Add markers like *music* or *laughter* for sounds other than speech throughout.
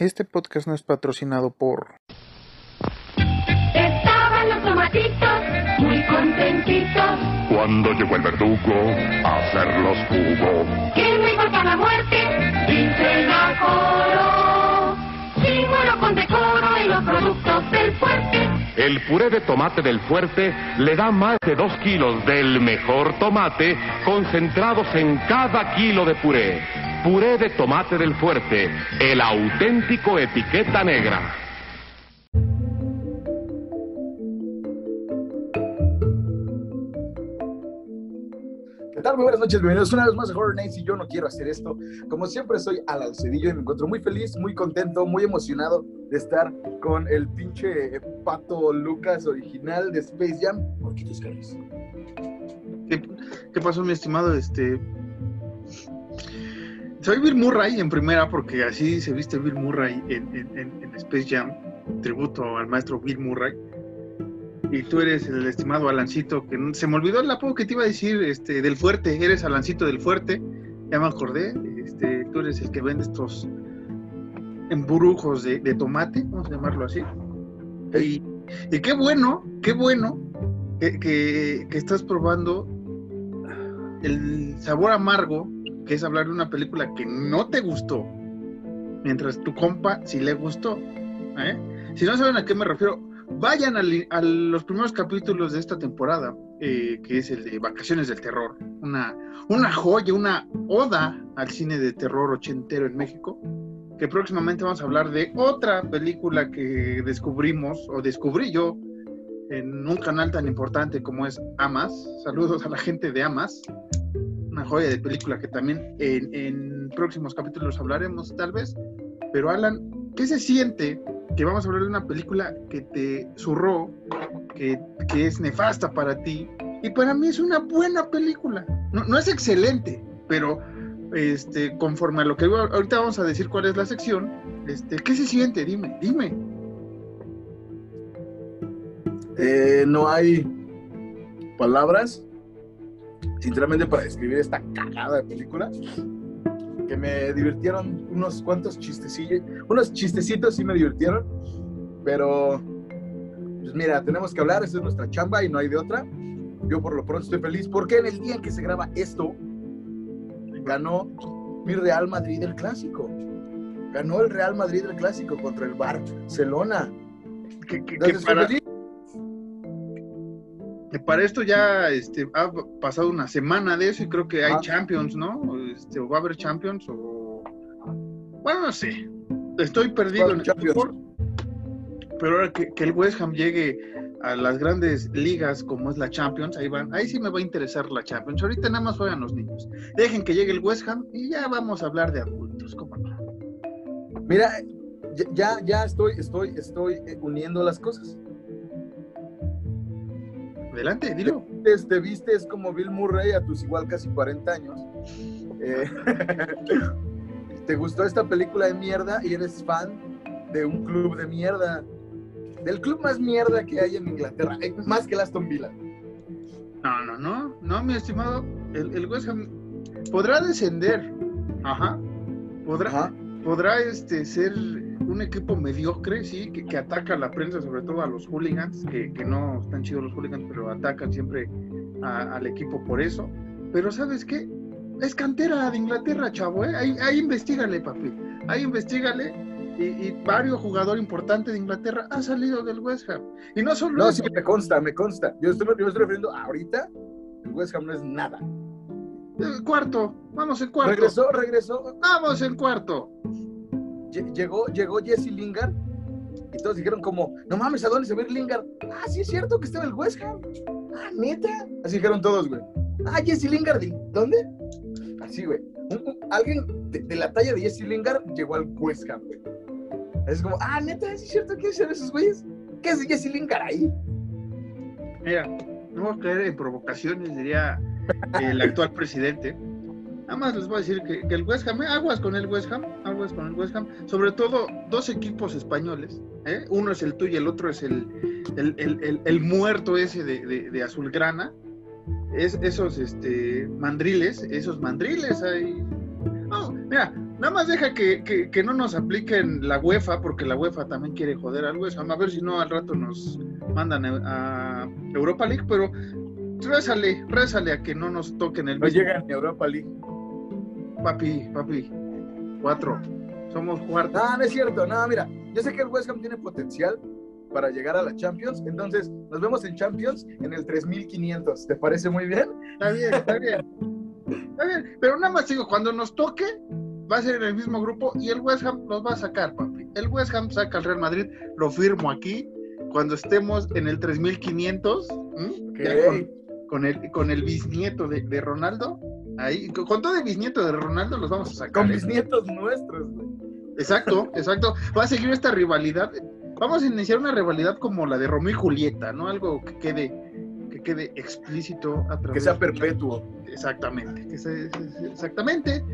Este podcast no es patrocinado por... Estaban los tomatitos muy contentitos. Cuando llegó el verdugo a hacerlos jugo. Que no importa la muerte, dicen a coro. Símbolo con decoro en los productos del fuerte. El puré de tomate del fuerte le da más de dos kilos del mejor tomate concentrados en cada kilo de puré. Puré de tomate del fuerte, el auténtico etiqueta negra. ¿Qué tal? Muy buenas noches, bienvenidos una vez más a Horror Nights y yo no quiero hacer esto. Como siempre soy Alan Cedillo y me encuentro muy feliz, muy contento, muy emocionado de estar con el pinche pato Lucas original de Space Jam. ¿Qué, qué pasó, mi estimado? Este. Soy Bill Murray en primera, porque así se viste Bill Murray en, en- en- en Space Jam, tributo al maestro Bill Murray. Y tú eres el estimado Alancito, que se me olvidó el apodo que te iba a decir, este, del fuerte, eres Alancito del fuerte, ya me acordé, este, tú eres el que vende estos embrujos de, de tomate, vamos a llamarlo así. Y, y qué bueno, qué bueno que, que- que estás probando el sabor amargo, que es hablar de una película que no te gustó, mientras tu compa sí le gustó. ¿eh? Si no saben a qué me refiero, vayan al- a, los primeros capítulos de esta temporada, eh, que es el de Vacaciones del Terror, una, una joya, una oda al cine de terror ochentero en México, que próximamente vamos a hablar de otra película que descubrimos, o descubrí yo, en un canal tan importante como es Amas. Saludos a la gente de Amas. Una joya de película que también en, en próximos capítulos hablaremos, tal vez. Pero Alan, ¿qué se siente que vamos a hablar de una película que te zurró, que, que es nefasta para ti? Y para mí es una buena película. No, no es excelente, pero este, conforme a lo que ahorita vamos a decir cuál es la sección, este, ¿qué se siente? Dime, dime. Eh, no hay palabras, sinceramente, para describir esta cagada de película. Que me divirtieron unos cuantos chistecillos, unos chistecitos sí me divirtieron, pero pues mira, tenemos que hablar, esta es nuestra chamba y no hay de otra. Yo por lo pronto estoy feliz porque en el día en que se graba esto, ganó mi Real Madrid el clásico. Ganó el Real Madrid el clásico contra el Barcelona. Que, que- que Entonces, estoy para. Que para esto ya este, ha pasado una semana de eso y creo que hay Ah. Champions, ¿no? Este, o va a haber Champions o... Bueno, no sé. Estoy perdido en el Champions. fútbol. Pero ahora que, que el West Ham llegue a las grandes ligas como es la Champions, ahí van, ahí sí me va a interesar la Champions. Ahorita nada más juegan los niños. Dejen que llegue el West Ham y ya vamos a hablar de adultos, ¿cómo no? Mira, ya, ya, ya estoy, estoy, estoy eh, uniendo las cosas. Adelante, dilo. Te, te vistes como Bill Murray a tus igual casi 40 años. Eh, *laughs* te gustó esta película de mierda y eres fan de un club de mierda. Del club más mierda que hay en Inglaterra, eh, más que el Aston Villa. No, no, no, no, mi estimado, el, el West Ham podrá descender, ajá, podrá, Ajá. podrá este, ser un equipo mediocre, sí, que, que ataca a la prensa, sobre todo a los hooligans, que, que no están chidos los hooligans, pero atacan siempre a- al equipo por eso. Pero ¿sabes qué? Es cantera de Inglaterra, chavo, ¿eh? Ahí, ahí investigale, papi, ahí investigale. Y, y varios jugadores importantes de Inglaterra han salido del West Ham. Y no solo No, eso, sí, me consta, me consta. Yo estoy, yo me estoy refiriendo ahorita. El West Ham no es nada. el cuarto, vamos en cuarto. Regresó, regresó. Vamos en cuarto. Lle- Llegó, llegó Jesse Lingard y todos dijeron como, no mames, ¿a dónde se va a Lingard? Ah, sí es cierto que está en el West Ham. Ah, neta. Así dijeron todos, güey. Ah, Jesse Lingard, ¿de dónde? Así, güey. Alguien de, la talla de Jesse Lingard llegó al West Ham, güey. Es como, ah, neta, sí es cierto que ser esos güeyes. ¿Qué hace Jesse Lingard ahí? Mira, no voy a caer en provocaciones, diría el actual presidente. Nada más les voy a decir que, que el West Ham, eh, aguas con el West Ham, aguas con el West Ham. Sobre todo dos equipos españoles. ¿eh? Uno es el tuyo y el otro es el, el, el- el- muerto ese de, de, de Azulgrana. Es, esos este, mandriles, esos mandriles ahí. No, mira, Nada más deja que, que- que no nos apliquen la UEFA, porque la UEFA también quiere joder al West Ham. A ver si no al rato nos mandan a, Europa League, pero rézale, rézale a que no nos toquen el No mismo. llegan a Europa League. Papi, papi. Cuatro. Somos cuartos. No, no es cierto. No, mira, yo sé que el West Ham tiene potencial para llegar a la Champions. Entonces, nos vemos en Champions en el 3500. ¿Te parece muy bien? Está bien, está bien. Está bien. Pero nada más digo, cuando nos toque, va a ser en el mismo grupo y el West Ham nos va a sacar, papi. El West Ham saca al Real Madrid, lo firmo aquí. Cuando estemos en el 3500, ¿m? Ok. Ya con, con el, con el bisnieto de, de Ronaldo, ahí, con, todo el bisnieto de Ronaldo los vamos a sacar. Con ¿eh? mis nietos nuestros, güey. Exacto, exacto. Va a seguir esta rivalidad. Vamos a iniciar una rivalidad como la de Romeo y Julieta, ¿no? Algo que quede, que quede explícito a través Que sea de- perpetuo. Exactamente, que exactamente.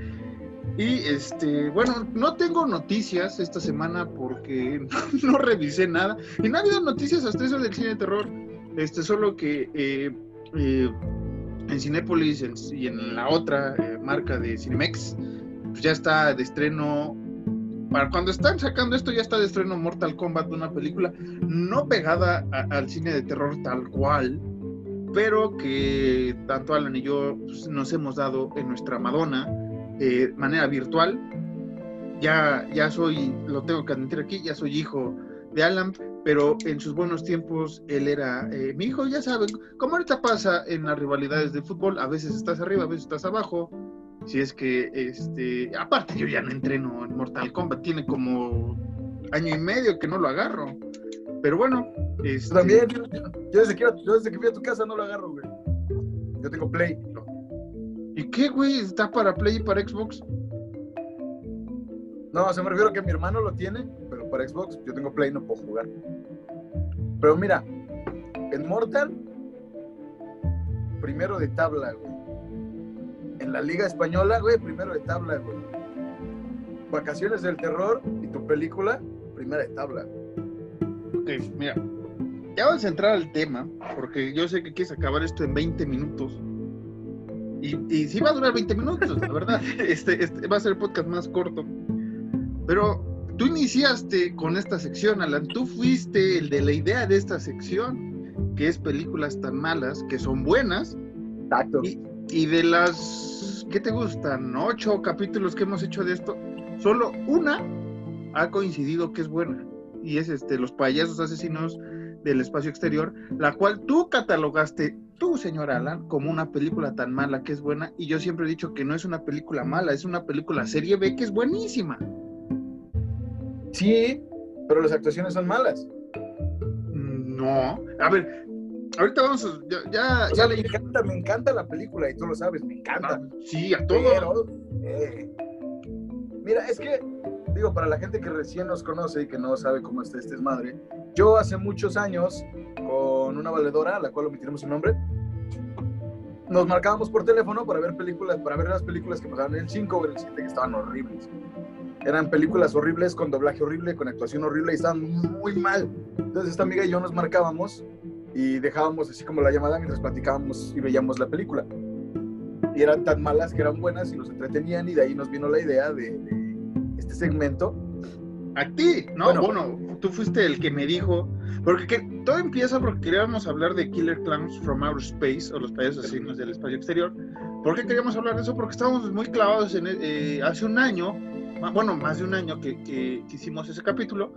Y este, bueno, no tengo noticias esta semana porque *laughs* no revisé nada. Y no ha habido noticias hasta eso del cine de terror. Este, solo que eh, eh, en Cinépolis en- y en la otra eh, marca de Cinemex, pues ya está de estreno. Para cuando están sacando esto, ya está de estreno Mortal Kombat, una película no pegada al cine de terror tal cual, pero que tanto Alan y yo pues, nos hemos dado en nuestra Madonna de manera virtual. Ya, ya soy, lo tengo que admitir aquí, ya soy hijo de Alan, pero en sus buenos tiempos él era eh, mi hijo, ya saben, como ahorita pasa en las rivalidades de fútbol, a veces estás arriba, a veces estás abajo. Si es que, este, aparte yo ya no entreno en Mortal Kombat, tiene como año y medio que no lo agarro. Pero bueno, este, También, yo, yo desde que, yo desde que fui a tu casa no lo agarro, güey. Yo tengo Play. ¿Y qué, güey? ¿Está para Play y para Xbox? No, se me refiero a que mi hermano lo tiene, pero para Xbox yo tengo Play no puedo jugar. Pero mira, en Mortal, primero de tabla, güey. En la Liga Española, güey, primero de tabla, güey. Vacaciones del terror y tu película, primera de tabla. Ok, mira. Ya vamos a entrar al tema, porque yo sé que quieres acabar esto en 20 minutos. Y, y sí va a durar 20 minutos, la verdad. *laughs* Este, este va a ser el podcast más corto. Pero tú iniciaste con esta sección, Alan. Tú fuiste el de la idea de esta sección, que es películas tan malas que son buenas. Exacto. Y, y de las, ¿qué te gustan? Ocho capítulos que hemos hecho de esto, solo una ha coincidido que es buena. Y es este, Los payasos asesinos del espacio exterior, la cual tú catalogaste, tú, señor Alan, como una película tan mala que es buena. Y yo siempre he dicho que no es una película mala, es una película serie B que es buenísima. Sí, pero las actuaciones son malas. No, a ver, ahorita vamos a, ya, ya, O sea, ya me leí- encanta, me encanta la película y tú lo sabes, me encanta. Ah, sí, a todo. Pero, eh, mira, es que, digo, para la gente que recién nos conoce y que no sabe cómo está este desmadre, yo hace muchos años, con una valedora, a la cual omitiremos su nombre, nos marcábamos por teléfono para ver películas, para ver las películas que pasaban en el 5 o en el 7 que estaban horribles. Eran películas horribles, con doblaje horrible, con actuación horrible y estaban muy mal. Entonces esta amiga y yo nos marcábamos y dejábamos así como la llamada mientras platicábamos y veíamos la película y eran tan malas que eran buenas y nos entretenían y de ahí nos vino la idea de, de este segmento. A ti, no, Bueno. bueno, tú fuiste el que me dijo, porque que- todo empieza porque queríamos hablar de Killer Clowns from Outer Space o los payasos asesinos del espacio exterior. ¿Por qué queríamos hablar de eso? Porque estábamos muy clavados en eh, hace un año, bueno, más de un año que, que- que hicimos ese capítulo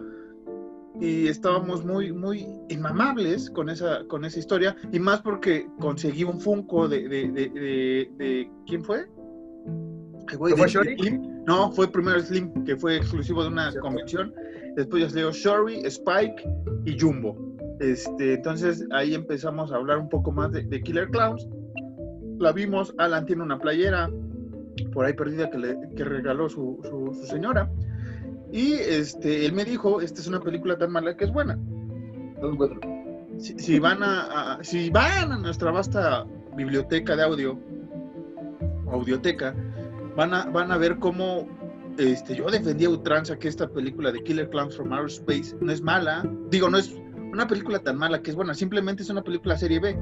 y estábamos muy, muy inmamables con esa, con esa historia y más porque conseguí un Funko de, de, de, de- de- ¿quién fue? Güey, ¿No fue? Slim. No, fue primero Slim, que fue exclusivo de una convención. Después ya salió Shory, Spike y Jumbo. Este, entonces ahí empezamos a hablar un poco más de Killer Clowns. La vimos, Alan tiene una playera por ahí perdida que, le, que regaló su, su- su señora. Y este, él me dijo, esta es una película tan mala que es buena. Si, si van a, a- si van a nuestra vasta biblioteca de audio, audioteca, van a, van a ver cómo este, yo defendí a ultranza que esta película de Killer Clowns from Outer Space no es mala. Digo, no es una película tan mala que es buena, simplemente es una película serie B.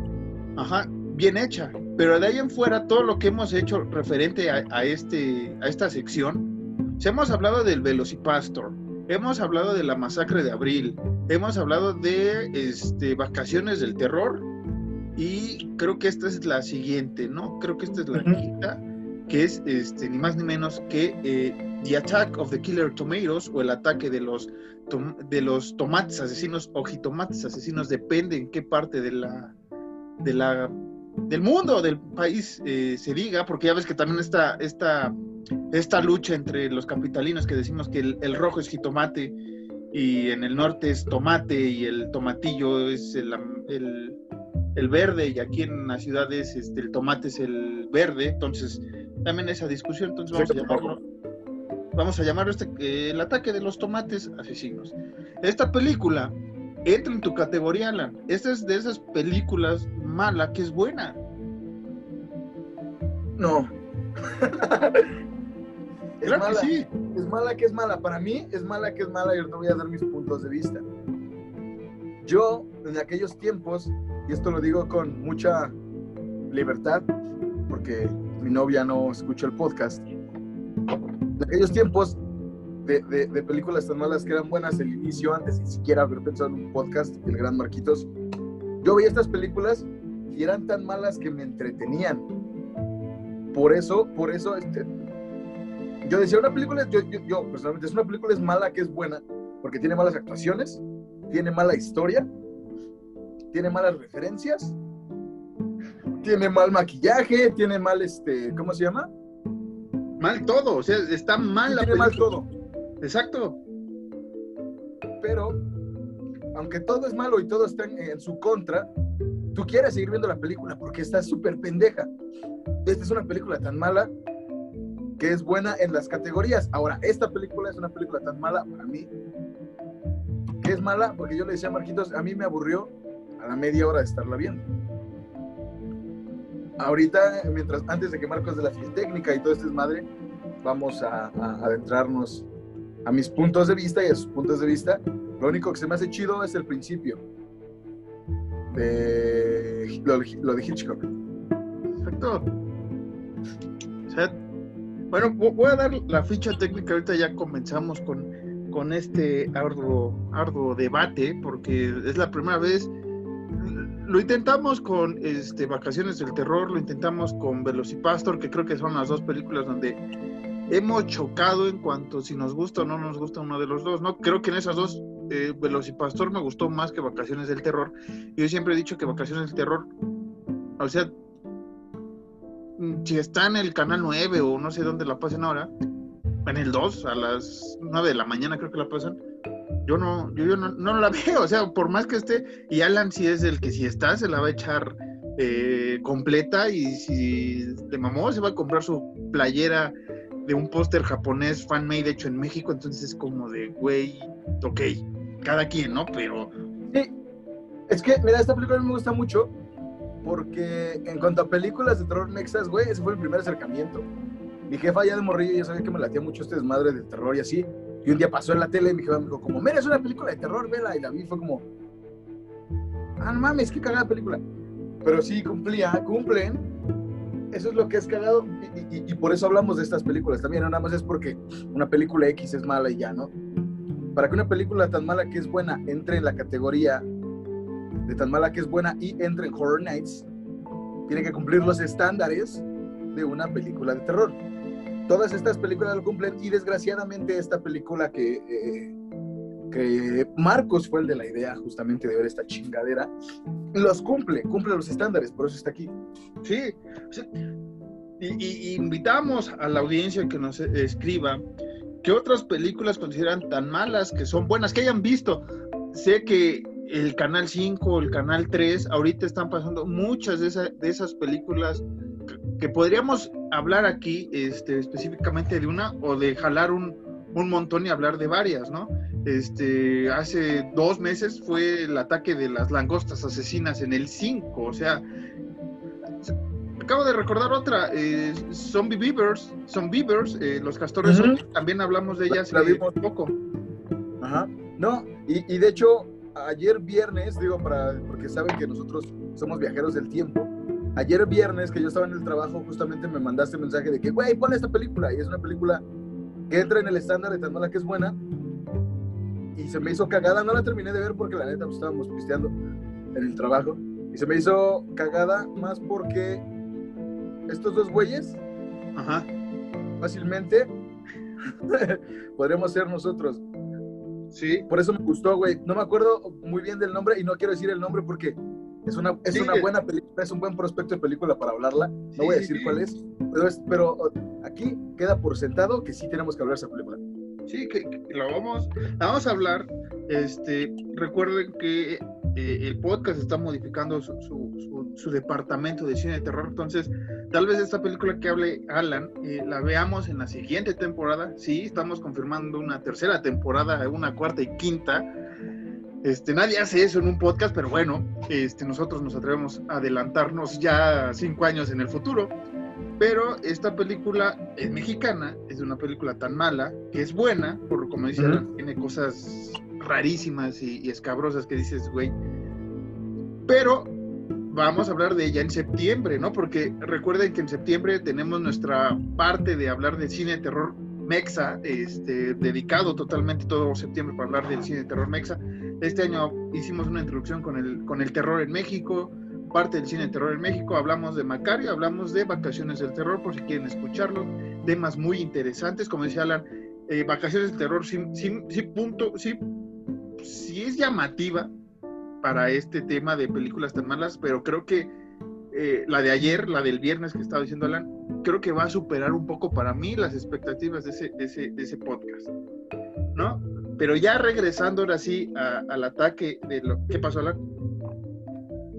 Ajá, bien hecha. Pero de ahí en fuera, todo lo que hemos hecho referente a, a este, a esta sección, hemos hablado del Velocipastor, hemos hablado de la masacre de abril, hemos hablado de este, vacaciones del terror y creo que esta es la siguiente, ¿no? Creo que esta es la Ujú. quinta, que es este, ni más ni menos que eh, The Attack of the Killer Tomatoes o el ataque de los, de los tomates asesinos o jitomates asesinos, depende en qué parte de la, de la, del mundo, del país eh, se diga, porque ya ves que también está esta, esta lucha entre los capitalinos que decimos que el, el rojo es jitomate y en el norte es tomate y el tomatillo es el, el- el verde y aquí en la ciudad es este, el tomate es el verde, entonces también esa discusión, entonces vamos a llamarlo, vamos a llamarlo este, eh, el ataque de los tomates asesinos. Esta película entra en tu categoría, Alan. Esta es de esas películas mala que es buena. No. *laughs* es Claro mala. que sí. Es mala que es mala. Para mí es mala que es mala y ahorita voy a dar mis puntos de vista. Yo, en aquellos tiempos, y esto lo digo con mucha libertad, porque mi novia no escucha el podcast, en aquellos tiempos de, de- de películas tan malas que eran buenas, el inicio, antes ni siquiera haber pensado en un podcast, el gran Marquitos, yo veía estas películas y eran tan malas que me entretenían. Por eso, por eso, este, yo decía, una película, yo, yo, yo, personalmente, es una película es mala que es buena, porque tiene malas actuaciones, tiene mala historia, tiene malas referencias, tiene mal maquillaje, tiene mal, este, ¿cómo se llama? Mal todo, o sea, está mal la tiene mal película. todo. Exacto. Pero, aunque todo es malo y todo está en, en su contra, tú quieres seguir viendo la película porque está súper pendeja. Esta es una película tan mala que es buena en las categorías. Ahora, esta película es una película tan mala para mí que es mala porque yo le decía a Marquitos, a mí me aburrió a la media hora de estarla viendo. Ahorita, mientras antes de que Marcos de la técnica y todo este desmadre, vamos a, a adentrarnos a mis puntos de vista y a sus puntos de vista. Lo único que se me hace chido es el principio de lo, de Hitchcock. Exacto. O sea, bueno, vo- voy a dar la ficha técnica. Ahorita ya comenzamos con, con este arduo, arduo debate, porque es la primera vez. Lo intentamos con este, Vacaciones del Terror, lo intentamos con Velocipastor, que creo que son las dos películas donde hemos chocado en cuanto si nos gusta o no nos gusta uno de los dos, ¿no? Creo que en esas dos, eh, Velocipastor me gustó más que Vacaciones del Terror. Yo siempre he dicho que Vacaciones del Terror, o sea, mm, si está en el canal 9 o no sé dónde la pasen ahora, en el 2 a las 9 de la mañana creo que la pasan, yo no, yo, no, la *laughs* veo, o sea, por más que esté, y Alan si es el que si está se la va a echar eh, completa y si de mamó se va a comprar su playera de un póster japonés fan-made hecho en México, entonces es como de, güey, ok, cada quien, ¿no? Pero Sí, es que, mira, esta película me gusta mucho porque en cuanto a películas de terror mexas, güey, ese fue el primer acercamiento. Mi jefa ya de morrillo ya sabía que me latía mucho este desmadre de terror y así. Y un día pasó en la tele y mi jefa me dijo como, mira, es una película de terror, vela. Y la vi fue como, ah, no mames, qué cagada película. Pero sí, cumplía, cumplen. Eso es lo que es cagado y, y- por eso hablamos de estas películas también, no nada más es porque una película X es mala y ya, ¿no? Para que una película tan mala que es buena entre en la categoría de tan mala que es buena y entre en Horror Nights, tiene que cumplir los estándares de una película de terror. Todas estas películas lo cumplen y desgraciadamente esta película que, eh, Marcos fue el de la idea justamente de ver esta chingadera, los cumple, cumple los estándares, por eso está aquí. Sí. Y, invitamos a la audiencia que nos escriba qué otras películas consideran tan malas que son buenas, que hayan visto. Sé que el Canal 5, el Canal 3, ahorita están pasando muchas de, esa- de esas películas que, que podríamos hablar aquí este, específicamente de una o de jalar un, un montón y hablar de varias, ¿no? Este, hace dos meses fue el ataque de las langostas asesinas en el 5, o sea, acabo de recordar otra, eh, Zombie Beavers, Zombie Beavers, eh, los castores zombies, también hablamos de La- ellas la hace vimos. poco. Ajá. No, y, y de hecho, ayer viernes, digo, para, porque saben que nosotros somos viajeros del tiempo, ayer viernes que yo estaba en el trabajo, justamente me mandaste mensaje de que, güey, pon esta película, y es una película que entra en el estándar de tan mala que es buena. Y se me hizo cagada, no la terminé de ver porque la neta pues, estábamos pisteando en el trabajo. Y se me hizo cagada más porque estos dos güeyes Ajá. fácilmente *laughs* podremos ser nosotros. Sí. Por eso me gustó, güey. No me acuerdo muy bien del nombre y no quiero decir el nombre porque es una, es Sí, una buena película, es un buen prospecto de película para hablarla. No Sí, voy a decir sí. cuál es, pero, es- pero aquí queda por sentado que sí tenemos que hablar de esa película. Sí, que, que lo vamos, la vamos a hablar. Este, recuerden que eh, el podcast está modificando su, su- su- su departamento de cine de terror. Entonces, tal vez esta película que hable Alan eh, la veamos en la siguiente temporada. Sí, estamos confirmando una tercera temporada, una cuarta y quinta. Este, nadie hace eso en un podcast, pero bueno, este, nosotros nos atrevemos a adelantarnos ya cinco años en el futuro. Pero esta película es mexicana, es una película tan mala que es buena, por como dice tiene cosas rarísimas y, y escabrosas que dices, güey. Pero vamos a hablar de ella en septiembre, ¿no? Porque recuerden que en septiembre tenemos nuestra parte de hablar de cine de terror mexa, este, dedicado totalmente todo septiembre para hablar del cine de terror mexa. Este año hicimos una introducción con el, con el terror en México, parte del cine de terror en México, hablamos de Macario, hablamos de Vacaciones del Terror, por si quieren escucharlo, temas muy interesantes, como decía Alan, eh, Vacaciones del Terror sí, sí, sí, punto, sí, sí es llamativa para este tema de películas tan malas, pero creo que eh, la de ayer, la del viernes que estaba diciendo Alan, creo que va a superar un poco para mí las expectativas de ese, de ese, de ese podcast, ¿no? Pero ya regresando ahora sí al ataque de lo... ¿Qué pasó, Alan?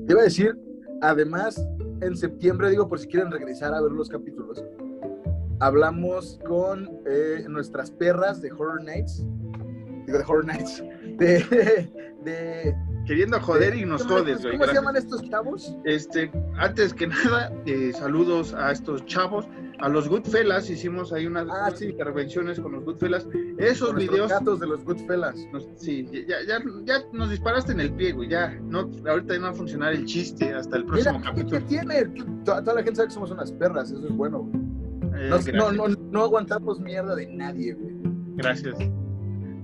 Te iba a decir, además, en septiembre, digo, por si quieren regresar a ver los capítulos, hablamos con eh, nuestras perras de Horror Nights, digo, de Horror Nights, *laughs* de Queriendo joder y nos ¿cómo- jodes, güey. ¿Cómo se llaman estos chavos? Este, antes que nada, eh, saludos a estos chavos, a los Goodfellas, hicimos ahí unas, Ah, unas sí. intervenciones con los Goodfellas. Esos Nuestros videos, gatos de los Goodfellas. nos- sí, ya, ya, ya nos disparaste en el pie, güey, ya, no, ahorita no va a funcionar el chiste hasta el próximo Mira, ¿qué, capítulo. qué tiene? Toda, toda la gente sabe que somos unas perras, eso es bueno. güey. Eh, No, no, no, no aguantamos mierda de nadie, güey. gracias.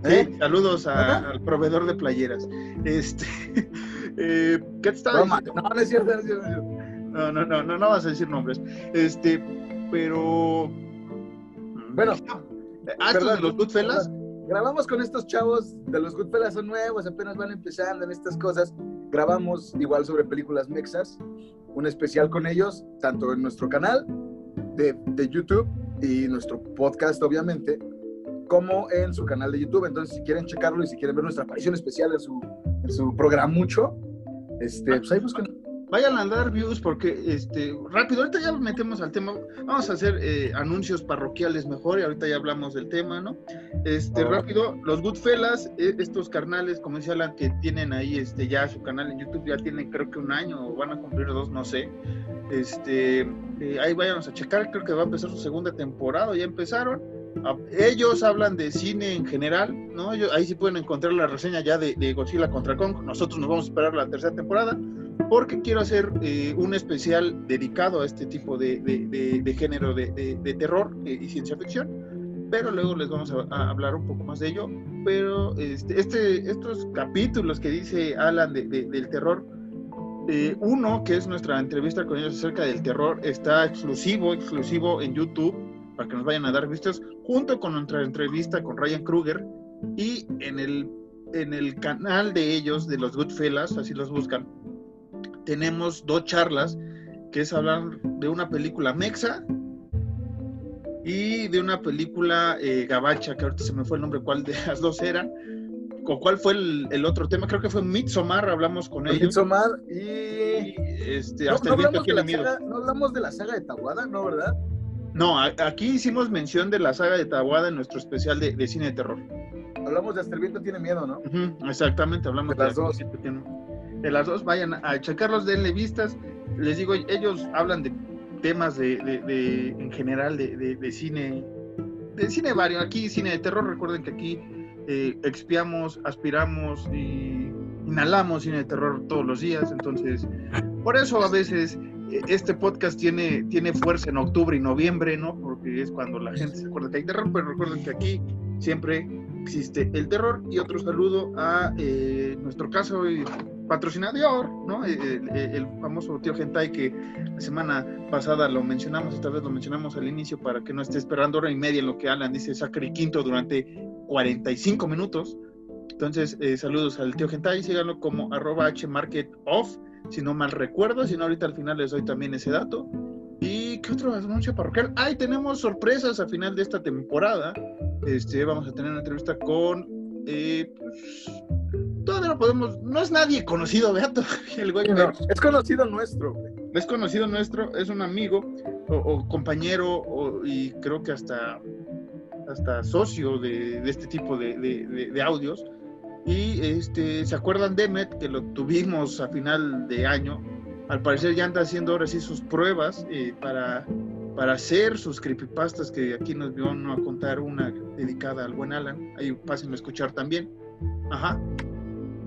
¿Eh? Sí, saludos a- al proveedor de playeras. Este, *laughs* eh, ¿qué te estaba Broma. diciendo? No, no es cierto, no es cierto. no. No, no, no, no, no vas a decir nombres. Este, pero. Bueno, ah, estos perdón, de los Goodfellas. Grabamos con estos chavos de los Goodfellas, son nuevos, apenas van empezando en estas cosas. Grabamos igual sobre películas mexas, un especial con ellos, tanto en nuestro canal de, de YouTube y nuestro podcast, obviamente, como en su canal de YouTube. Entonces, si quieren checarlo y si quieren ver nuestra aparición especial en su, en su programucho, este, pues ahí. Vayan a dar views porque, este, rápido, ahorita ya metemos al tema. Vamos a hacer eh, anuncios parroquiales mejor y ahorita ya hablamos del tema, ¿no? Este, rápido, los Goodfellas, eh, estos carnales, como decía Alan, que tienen ahí este, ya su canal en YouTube, ya tienen creo que un año o van a cumplir dos, no sé. Este, eh, ahí váyanos a checar, creo que va a empezar su segunda temporada, ya empezaron. Ellos hablan de cine en general, ¿no? Ellos- ahí sí pueden encontrar la reseña ya de, de Godzilla contra Kong. Nosotros nos vamos a esperar la tercera temporada porque quiero hacer eh, un especial dedicado a este tipo de, de- de- género de, terror eh, y ciencia ficción. Pero luego les vamos a, a hablar un poco más de ello. Pero este, este, estos capítulos que dice Alan de- de- del terror, eh, uno que es nuestra entrevista con ellos acerca del terror, está exclusivo, exclusivo en YouTube para que nos vayan a dar vistas, junto con nuestra entrevista con Ryan Kruger y en el, en el canal de ellos, de los Goodfellas, así los buscan, tenemos dos charlas, que es hablar de una película mexa y de una película eh, gabacha, que ahorita se me fue el nombre cuál de las dos eran, o cuál fue el, el otro tema, creo que fue Midsommar, hablamos con ellos. Midsommar y... Y, este, No, hasta no hablamos de la saga, no hablamos de la saga de Tawada, ¿no, verdad? No, aquí hicimos mención de la saga de Tawada en nuestro especial de, de cine de terror. Hablamos de Hasta el viento tiene miedo, ¿no? Exactamente, hablamos De las la- dos. De las dos, vayan a checarlos, denle vistas. Les digo, ellos hablan de temas de, de- en general de cine, de cine vario. Aquí cine de terror, recuerden que aquí eh, expiamos, aspiramos y inhalamos cine de terror todos los días. Entonces, por eso a veces este podcast tiene, tiene fuerza en octubre y noviembre, ¿no? Porque es cuando la gente se acuerda que hay terror, pero recuerden que aquí siempre existe el terror. Y otro saludo a eh, nuestro caso y patrocinador, ¿no? El, el- el famoso tío Gentai que la semana pasada lo mencionamos, esta vez lo mencionamos al inicio para que no esté esperando hora y media en lo que Alan dice Sacre Quinto durante 45 minutos. Entonces, eh, saludos al tío Gentai, síganlo como arroba hmarketoff, si no mal recuerdo, si no ahorita al final les doy también ese dato. ¿Y qué otro anuncio parroquial? Ay, tenemos sorpresas al final de esta temporada. Este, vamos a tener una entrevista con... eh, pues, todavía no podemos... No es nadie conocido, Beato. *laughs* El güey, No, es conocido nuestro, güey. es conocido nuestro, es un amigo o, o compañero o- y creo que hasta, hasta socio de, de este tipo de, de- de- de audios. Y este, ¿se acuerdan de Met que lo tuvimos a final de año? Al parecer ya anda haciendo ahora sí sus pruebas eh, para, para hacer sus creepypastas que aquí nos vio a contar una dedicada al buen Alan. Ahí pásenme a escuchar también. Ajá.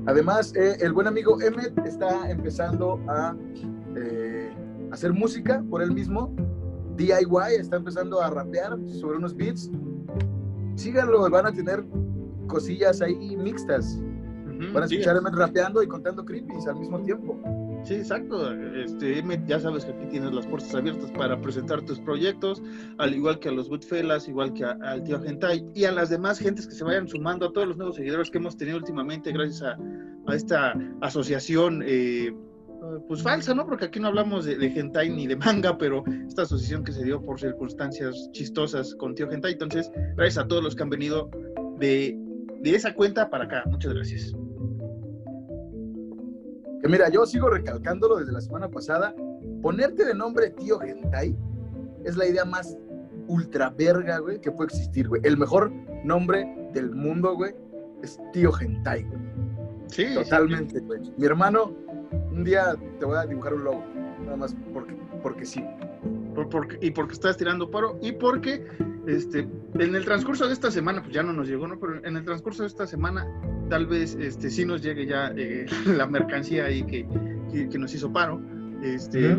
Además, eh, el buen amigo Emmet está empezando a eh, hacer música por él mismo. DIY está empezando a rapear sobre unos beats. Síganlo, van a tener cosillas ahí mixtas. Ujú, Van a sí, escuchar a Emmet rapeando y contando creepies al mismo tiempo. Sí, exacto. Este, Emmet, ya sabes que aquí tienes las puertas abiertas para presentar tus proyectos, al igual que a los Goodfellas, igual que a- al tío Gentai y a las demás gentes que se vayan sumando, a todos los nuevos seguidores que hemos tenido últimamente gracias a, a esta asociación, eh, pues falsa, ¿no? Porque aquí no hablamos de, de Gentai ni de manga, pero esta asociación que se dio por circunstancias chistosas con tío Gentai. Entonces, gracias a todos los que han venido de, de esa cuenta para acá. Muchas gracias. Que mira, yo sigo recalcándolo desde la semana pasada. Ponerte de nombre tío Gentai es la idea más ultra verga, güey, que puede existir, güey. El mejor nombre del mundo, güey, es tío Gentai, güey. Sí, Totalmente, güey. Mi hermano, un día te voy a dibujar un logo. Nada más porque, porque sí. Por- y porque estás tirando paro y porque este en el transcurso de esta semana pues ya no nos llegó no pero en el transcurso de esta semana tal vez este sí nos llegue ya eh, *laughs* la mercancía ahí que, que, que nos hizo paro este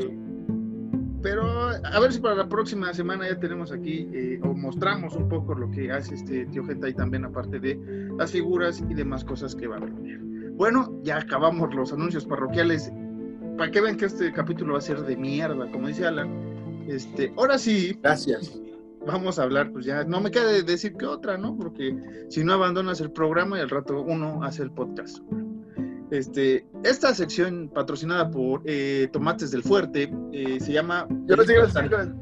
pero a ver si para la próxima semana ya tenemos aquí eh, o mostramos un poco lo que hace este tío Gentai también aparte de las figuras y demás cosas que va a venir. Bueno ya acabamos los anuncios parroquiales. Para que vean que este capítulo va a ser de mierda como dice Alan este, ahora sí, Gracias. vamos a hablar, pues ya, no me queda de decir que otra, ¿no? Porque si no abandonas el programa y al rato uno hace el podcast. Este, esta sección patrocinada por eh, Tomates del Fuerte eh, se llama... Yo pensé que ibas a decir,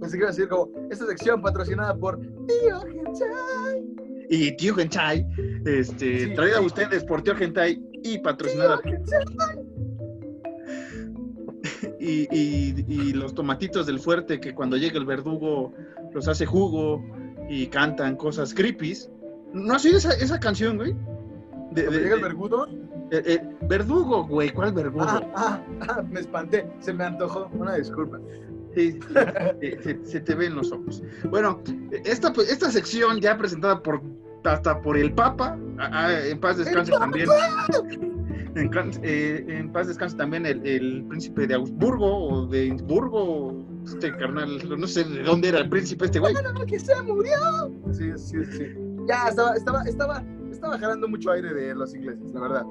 pensé que ibas a decir como, esta sección patrocinada por tío Gentai. Y Tío Gentai, este, Sí, traída a ustedes por Tío Gentai y patrocinada Tío. Y, y- y los tomatitos del fuerte que cuando llega el verdugo los hace jugo y cantan cosas creepies. ¿No has oído esa, esa canción, güey? De- llega el vergudo. eh, eh, verdugo, güey, ¿cuál verdugo? Ah, ah, ah, me espanté. Se me antojó. Una disculpa. Sí, se, se te ven los ojos. Bueno, esta, pues, esta sección ya presentada por hasta por el Papa, en paz descanse también. En, eh, en paz descanse también el, el príncipe de Augsburgo o de Innsburgo, este carnal, no sé de dónde era el príncipe este güey. que se murió. Sí, sí, sí. Ya estaba, estaba, estaba, estaba jalando mucho aire de los ingleses, la verdad.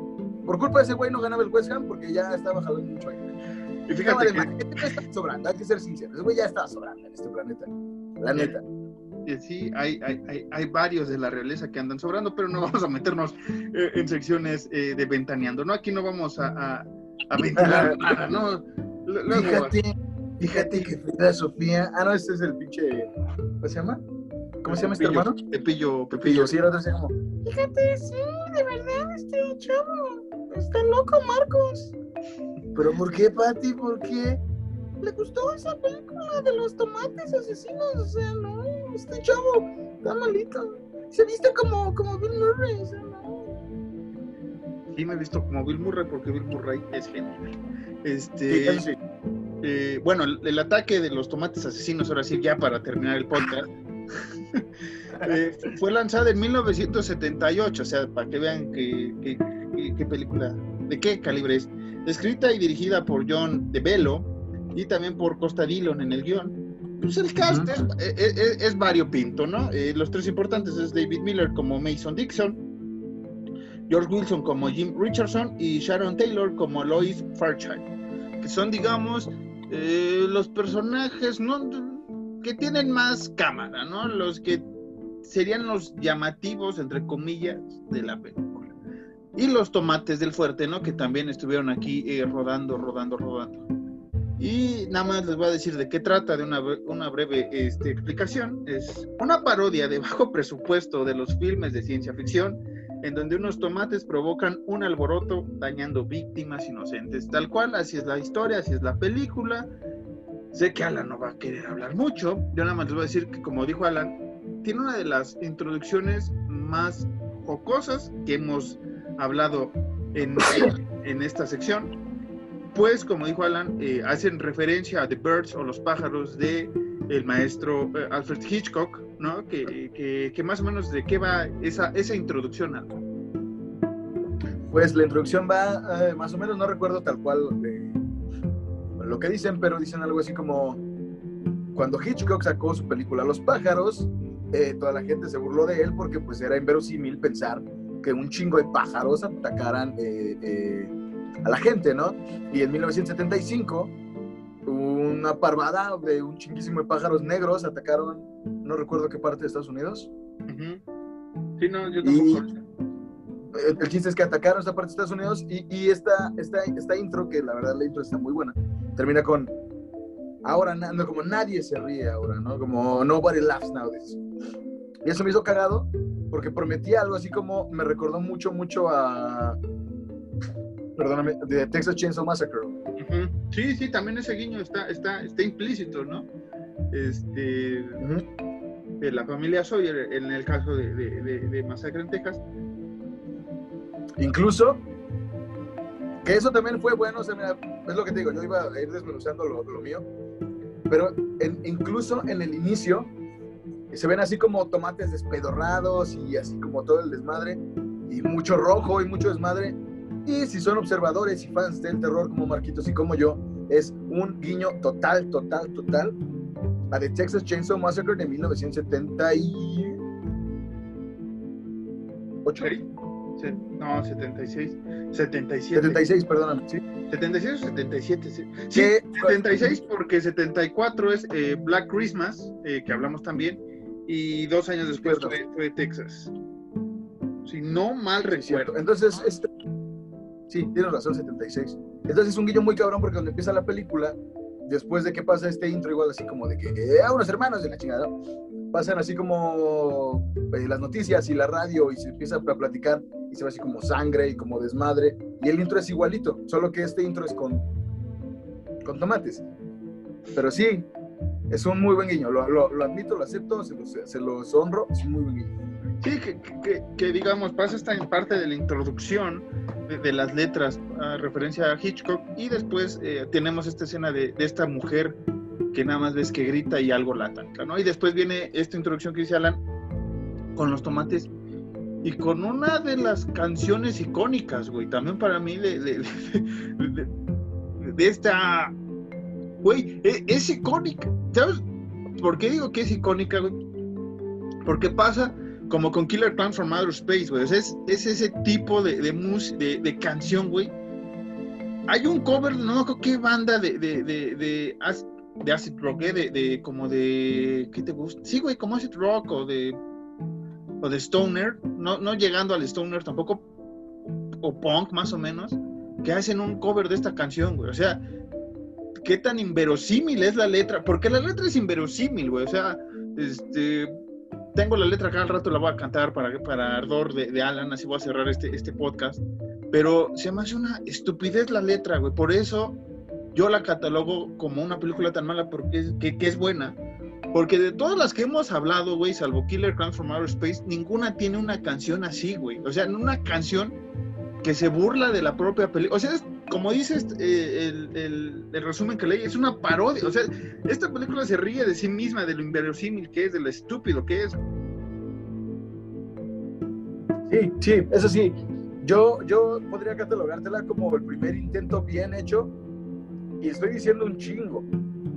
Por culpa de ese güey no ganaba el West Ham porque ya estaba jalando mucho aire. Y fíjate que estaba sobrando, hay que ser sincero. Ese güey ya estaba sobrando en este planeta. La neta. Eh, sí, hay, hay, hay, hay varios de la realeza que andan sobrando, pero no *laughs* vamos a meternos eh, en secciones eh, de ventaneando, ¿no? Aquí no vamos a, a, a ventilar *laughs* nada, ¿no? L- Luego, Fíjate, fíjate que Frida Sofía. Ah, no, este es el pinche. ¿Cómo se llama? ¿Cómo se llama este hermano? Pepillo, Pepillo. Pepillo. Sí, el otro se llama. Fíjate, sí, de verdad, este chavo. Está loco, Marcos. ¿Pero por qué, Pati? ¿Por qué? Le gustó esa película de los tomates asesinos. O sea, no, este chavo está malito. Se viste como, como Bill Murray. O sea, no. Sí, me he visto como Bill Murray porque Bill Murray es genial. Este, sí. eh, bueno, el, el ataque de los tomates asesinos, ahora sí, ya para terminar el podcast, *laughs* eh, fue lanzada en 1978, o sea, para que vean qué película de qué calibre es. Escrita y dirigida por John DeBello y también por Costa Dillon en el guion. Pues el cast es, es- es- es variopinto, ¿no? Eh, los tres importantes es David Miller como Mason Dixon, George Wilson como Jim Richardson y Sharon Taylor como Lois Fairchild, que son, digamos, eh, los personajes ¿no? que tienen más cámara, ¿no? Los que serían los llamativos, entre comillas, de la película. Y los tomates del fuerte, ¿no? Que también estuvieron aquí eh, rodando, rodando, rodando. Y nada más les voy a decir de qué trata, de una, una breve este, explicación. Es una parodia de bajo presupuesto de los filmes de ciencia ficción, en donde unos tomates provocan un alboroto dañando víctimas inocentes. Tal cual, así es la historia, así es la película. Sé que Alan no va a querer hablar mucho. Yo nada más les voy a decir que, como dijo Alan, tiene una de las introducciones más jocosas que hemos hablado en, en esta sección. Pues, como dijo Alan, eh, hacen referencia a The Birds o los pájaros de el maestro eh, Alfred Hitchcock, ¿no? Que, que- más o menos de qué va esa, esa introducción. Pues la introducción va, eh, más o menos, no recuerdo tal cual eh, lo que dicen, pero dicen algo así como, cuando Hitchcock sacó su película Los pájaros, toda la gente se burló de él porque pues era inverosímil pensar que un chingo de pájaros atacaran a la gente, ¿no? Y en 1975, una parvada de un chinguísimo de pájaros negros atacaron, no recuerdo qué parte de Estados Unidos. Sí, no, yo tampoco. el, chiste es que atacaron esta parte de Estados Unidos y, y esta, esta, esta intro, que la verdad la intro está muy buena, termina con ahora no, como nadie se ríe ahora, ¿no? Como nobody laughs nowadays. Y eso me hizo cagado porque prometía algo así como me recordó mucho, mucho a perdóname, de Texas Chainsaw Massacre. Ujú. Sí, sí, también ese guiño está, está, está implícito, ¿no? Este, Ujú. de la familia Sawyer, en el caso de, de, de- de Masacre en Texas. Incluso, que eso también fue bueno, o sea, mira, es lo que te digo, yo iba a ir desmenuzando lo, lo mío, pero en- incluso en el inicio se ven así como tomates despedorrados y así como todo el desmadre, y mucho rojo y mucho desmadre, y si son observadores y fans del terror como Marquitos y como yo, es un guiño total, total, total a The Texas Chainsaw Massacre de 1978. Se- No, 76. 77. 76, perdóname, ¿sí? 76 o 77. Sí, Sí, Que- 76 porque 74 es eh, Black Christmas, eh, que hablamos también, y dos años después fue, fue Texas. Si no mal recuerdo. Entonces, este... sí, tienes razón, 76. Entonces es un guiño muy cabrón porque cuando empieza la película, después de que pasa este intro, igual así como de que, eh, a unos hermanos de la chingada, pasan así como eh, las noticias y la radio y se empieza a platicar y se ve así como sangre y como desmadre. Y el intro es igualito, solo que este intro es con, con tomates. Pero sí, es un muy buen guiño, lo, lo- lo admito, lo acepto, se los, se los honro, es un muy buen guiño. Sí, que, que- que- digamos, pasa esta parte de la introducción de, las letras a referencia a Hitchcock y después eh, tenemos esta escena de, esta mujer que nada más ves que grita y algo la ¿no? Y después viene esta introducción que dice Alan con los tomates y con una de las canciones icónicas, güey, también para mí de, esta... Güey, e- es, icónica, ¿sabes? ¿Por qué digo que es icónica? Porque pasa como con Killer Clowns from Outer Space, güey. Es, es ese tipo de, de, mus- de, de canción, güey. Hay un cover, no me acuerdo qué banda de, de, de, de, ac- de acid rock, ¿eh? de como de, ¿qué te gusta? Sí, güey, como acid rock o de, o de stoner, no, no llegando al stoner tampoco, o punk más o menos, que hacen un cover de esta canción, güey. O sea, qué tan inverosímil es la letra, porque la letra es inverosímil, güey. O sea, este, tengo la letra acá al rato la voy a cantar para, para ardor de, de Alan, así voy a cerrar este, este podcast. Pero se me hace una estupidez la letra, güey. Por eso yo la catalogo como una película tan mala porque es, que, que es buena. Porque de todas las que hemos hablado, güey, salvo Killer Clowns from Outer Space, ninguna tiene una canción así, güey. O sea, una canción que se burla de la propia película. O sea, es, como dices eh, el, el- el resumen que leí, es una parodia. O sea, esta película se ríe de sí misma, de lo inverosímil que es, de lo estúpido que es. Sí, sí, eso sí. Yo, yo podría catalogártela como el primer intento bien hecho, y estoy diciendo un chingo.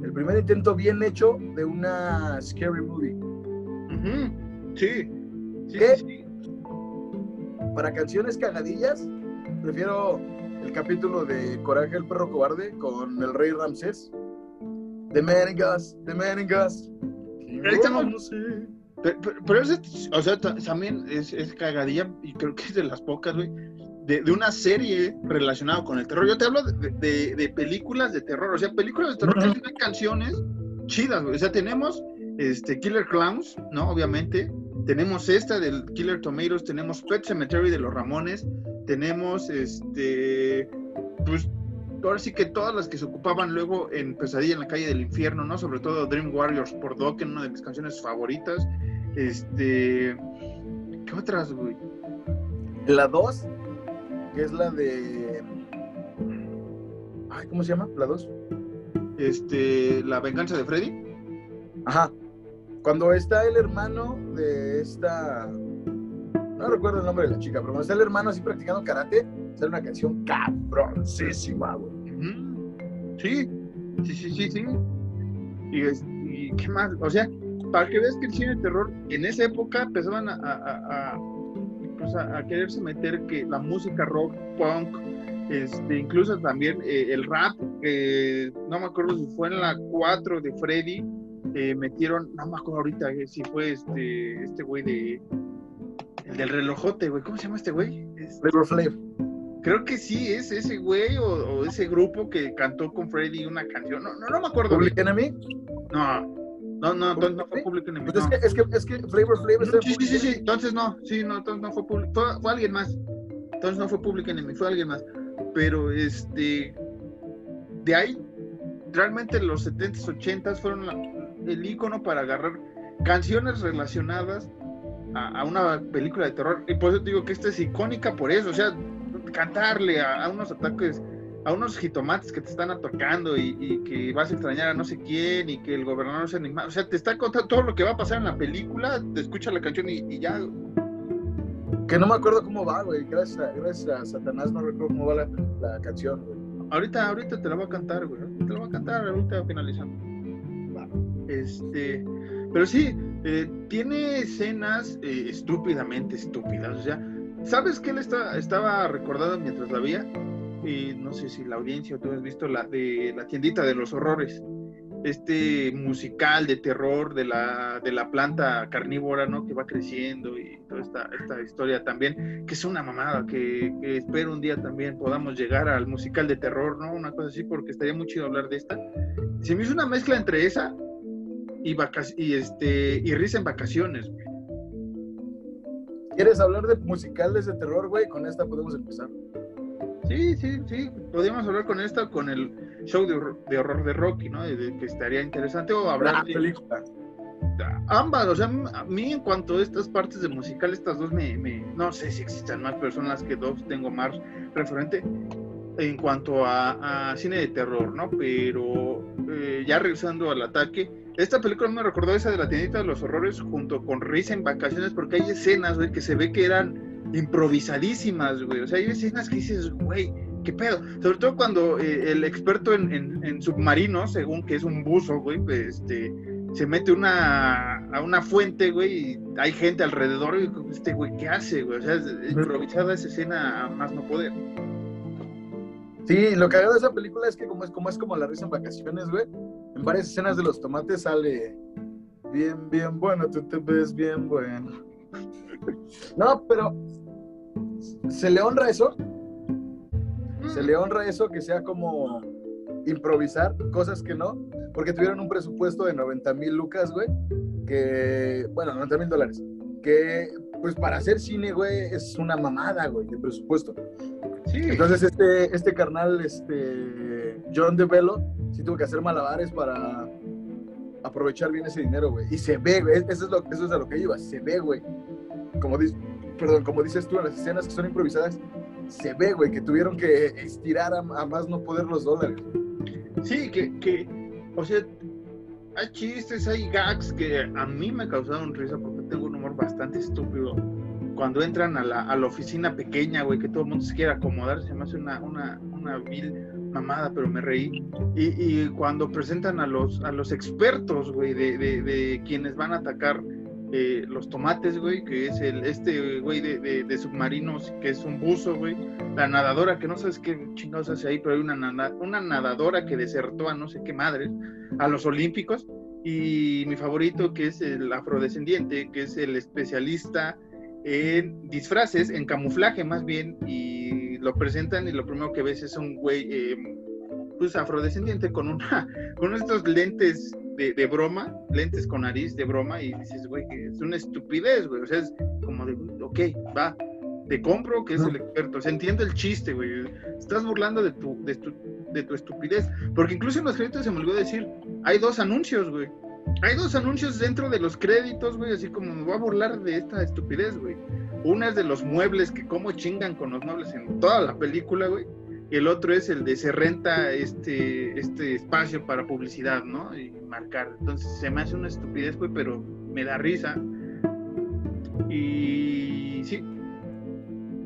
El primer intento bien hecho de una scary movie. Sí. Sí, ¿Qué? sí. Para canciones cagadillas, prefiero el capítulo de Coraje el perro cobarde con el rey Ramsés. The Man in Gus, The Man in Gus. Pero, pero- pero ese, o sea, ta- también es, es cagadilla y creo que es de las pocas, güey, de, de una serie relacionada con el terror. Yo te hablo de, de- de películas de terror, o sea, películas de terror que Ujú. tienen canciones chidas, güey. O sea, tenemos este, Killer Clowns, ¿no? Obviamente. Tenemos esta del Killer Tomatoes, tenemos Pet Cemetery de los Ramones, tenemos este, pues ahora sí que todas las que se ocupaban luego en Pesadilla en la calle del infierno, ¿no? Sobre todo Dream Warriors por Dokken, una de mis canciones favoritas. Este. ¿Qué otras, güey? La 2, que es la de. Ay, ¿cómo se llama? La 2. Este. La venganza de Freddy. Ajá. Cuando está el hermano de esta. No recuerdo el nombre de la chica, pero cuando está el hermano así practicando karate, sale una canción cabroncísima, güey. Sí, sí, sí, sí, sí. Y, es- y qué más, o sea, para que veas que el cine de terror en esa época empezaban a, a- a- pues, quererse meter que la música rock, punk, este, incluso también eh, el rap, que no me acuerdo si fue en la 4 de Freddy, eh, metieron, no me acuerdo ahorita eh, si fue este este güey de el del relojote, güey, ¿cómo se llama este güey? Es- Flavor Flav. Creo que sí, es ese güey o, o ese grupo que cantó con Freddy una canción. No, no, no me acuerdo. Public. Enemy. No, no, no, entonces no fue Public Enemy. Pues es, no. que, es, que, es que Flavor Sí, sí, sí, sí, entonces no, sí, no, entonces no fue Public, fue, fue alguien más. Entonces no fue Public Enemy, fue alguien más. Pero este, de ahí, realmente los 70s, 80s fueron la- el icono para agarrar canciones relacionadas a, a una película de terror. Y por eso te digo que esta es icónica por eso, o sea, cantarle a, a unos ataques, a unos jitomates que te están atacando y, y que vas a extrañar a no sé quién y que el gobernador se anima. O sea, te está contando todo lo que va a pasar en la película, te escucha la canción y, y ya. Que no me acuerdo cómo va, güey. Gracias a, gracias a Satanás no recuerdo cómo va la, la canción, güey. Ahorita, ahorita te la voy a cantar, güey. Te la voy a cantar ahorita finalizando. Este, pero sí, eh, tiene escenas eh, estúpidamente estúpidas. O sea, ¿sabes qué le está, estaba recordando mientras la veía? Y no sé si la audiencia o tú has visto la de la tiendita de los horrores. Este musical de terror de la, de la planta carnívora, ¿no? Que va creciendo y toda esta, esta historia también, que es una mamada, que, que espero un día también podamos llegar al musical de terror, ¿no? Una cosa así, porque estaría muy chido hablar de esta. Se me hizo una mezcla entre esa y, y, este, y risa en vacaciones. güey. ¿Quieres hablar de musicales de terror, güey? Con esta podemos empezar. Sí, sí, sí. Podríamos hablar con esta, con el show de, horror- de horror de Rocky, ¿no? De, de que estaría interesante. O hablar La de película. ambas. O sea, a mí en cuanto a estas partes de musical, estas dos me, me- no sé si existan más personas que dos, tengo más referente en cuanto a, a cine de terror, ¿no? Pero eh, ya regresando al ataque, esta película me recordó esa de la tiendita de los horrores junto con Risa en vacaciones, porque hay escenas, güey, que se ve que eran improvisadísimas, güey. O sea, hay escenas que dices, güey, ¿qué pedo? Sobre todo cuando eh, el experto en, en- en submarinos, según que es un buzo, güey, pues, este, se mete una, a una fuente, güey, y hay gente alrededor, y este güey, ¿qué hace, güey? O sea, es improvisada esa escena a más no poder. Sí, lo cagado de esa película es que como es como es como la risa en vacaciones, güey. En varias escenas de los tomates sale bien, bien bueno, tú te ves bien bueno. *laughs* No, pero se le honra eso, se le honra eso que sea como improvisar cosas que no, porque tuvieron un presupuesto de 90 mil lucas, güey, que, bueno, 90 mil dólares, que pues para hacer cine, güey, es una mamada, güey, de presupuesto. Sí, Entonces este, este carnal, este John DeVelo, sí tuvo que hacer malabares para aprovechar bien ese dinero, güey. Y se ve, güey. Eso es, lo, eso es a lo que iba. Se ve, güey. Como, dices, perdón, como dices tú, en las escenas que son improvisadas, se ve, güey, que tuvieron que estirar a, a más no poder los dólares. sí, que, que, o sea, hay chistes, hay gags que a mí me causaron risa porque tengo un humor bastante estúpido. Cuando entran a la, a la oficina pequeña, güey, que todo el mundo se quiere acomodar, se me hace una, una, una vil mamada, pero me reí. Y, y cuando presentan a los, a los expertos, güey, de, de, de quienes van a atacar eh, los tomates, güey, que es el, este güey de, de, de submarinos, que es un buzo, güey, la nadadora, que no sabes qué chingados hace ahí, pero hay una, nada- una nadadora que desertó a no sé qué madre, a los olímpicos, y mi favorito, que es el afrodescendiente, que es el especialista en disfraces, en camuflaje más bien, y lo presentan y lo primero que ves es un güey, eh, pues afrodescendiente con una, *laughs* con estos lentes de, de broma, lentes con nariz de broma, y dices, güey, que es una estupidez, güey, o sea, es como de, ok, va, te compro que es el experto, se entiende el chiste, güey, estás burlando de tu, de tu, de tu estupidez, porque incluso en los créditos se me olvidó decir, hay dos anuncios, güey. Hay dos anuncios dentro de los créditos, güey, así como me voy a burlar de esta estupidez, güey. Una es de los muebles, que cómo chingan con los muebles en toda la película, güey. Y el otro es el de se renta este, este espacio para publicidad, ¿no? Y marcar. Entonces se me hace una estupidez, güey, pero me da risa. Y sí,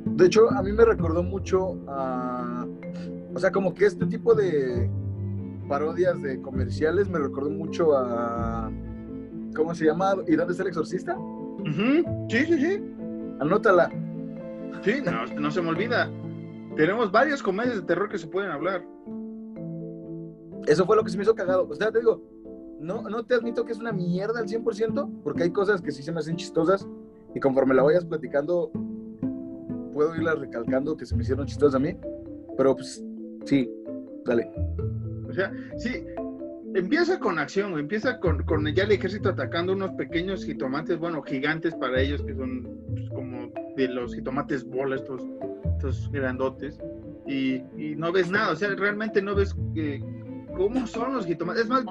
De hecho, a mí me recordó mucho a. O sea, como que este tipo de parodias de comerciales me recordó mucho a. ¿Cómo se llama? ¿Y dónde está el exorcista? Sí, sí, sí. Anótala. Sí, no, no se me olvida. Tenemos varias comedias de terror que se pueden hablar. Eso fue lo que se me hizo cagado. O sea, te digo, no, no te admito que es una mierda al 100%, porque hay cosas que sí se me hacen chistosas y conforme la vayas platicando, puedo irlas recalcando que se me hicieron chistosas a mí. Pero pues, sí, dale. Sea, sí, empieza con acción, empieza con, ya el ejército atacando unos pequeños jitomates, bueno, gigantes para ellos, que son pues, como de los jitomates bola, estos, estos grandotes, y, no ves nada, o sea, realmente no ves eh, cómo son los jitomates. Es más,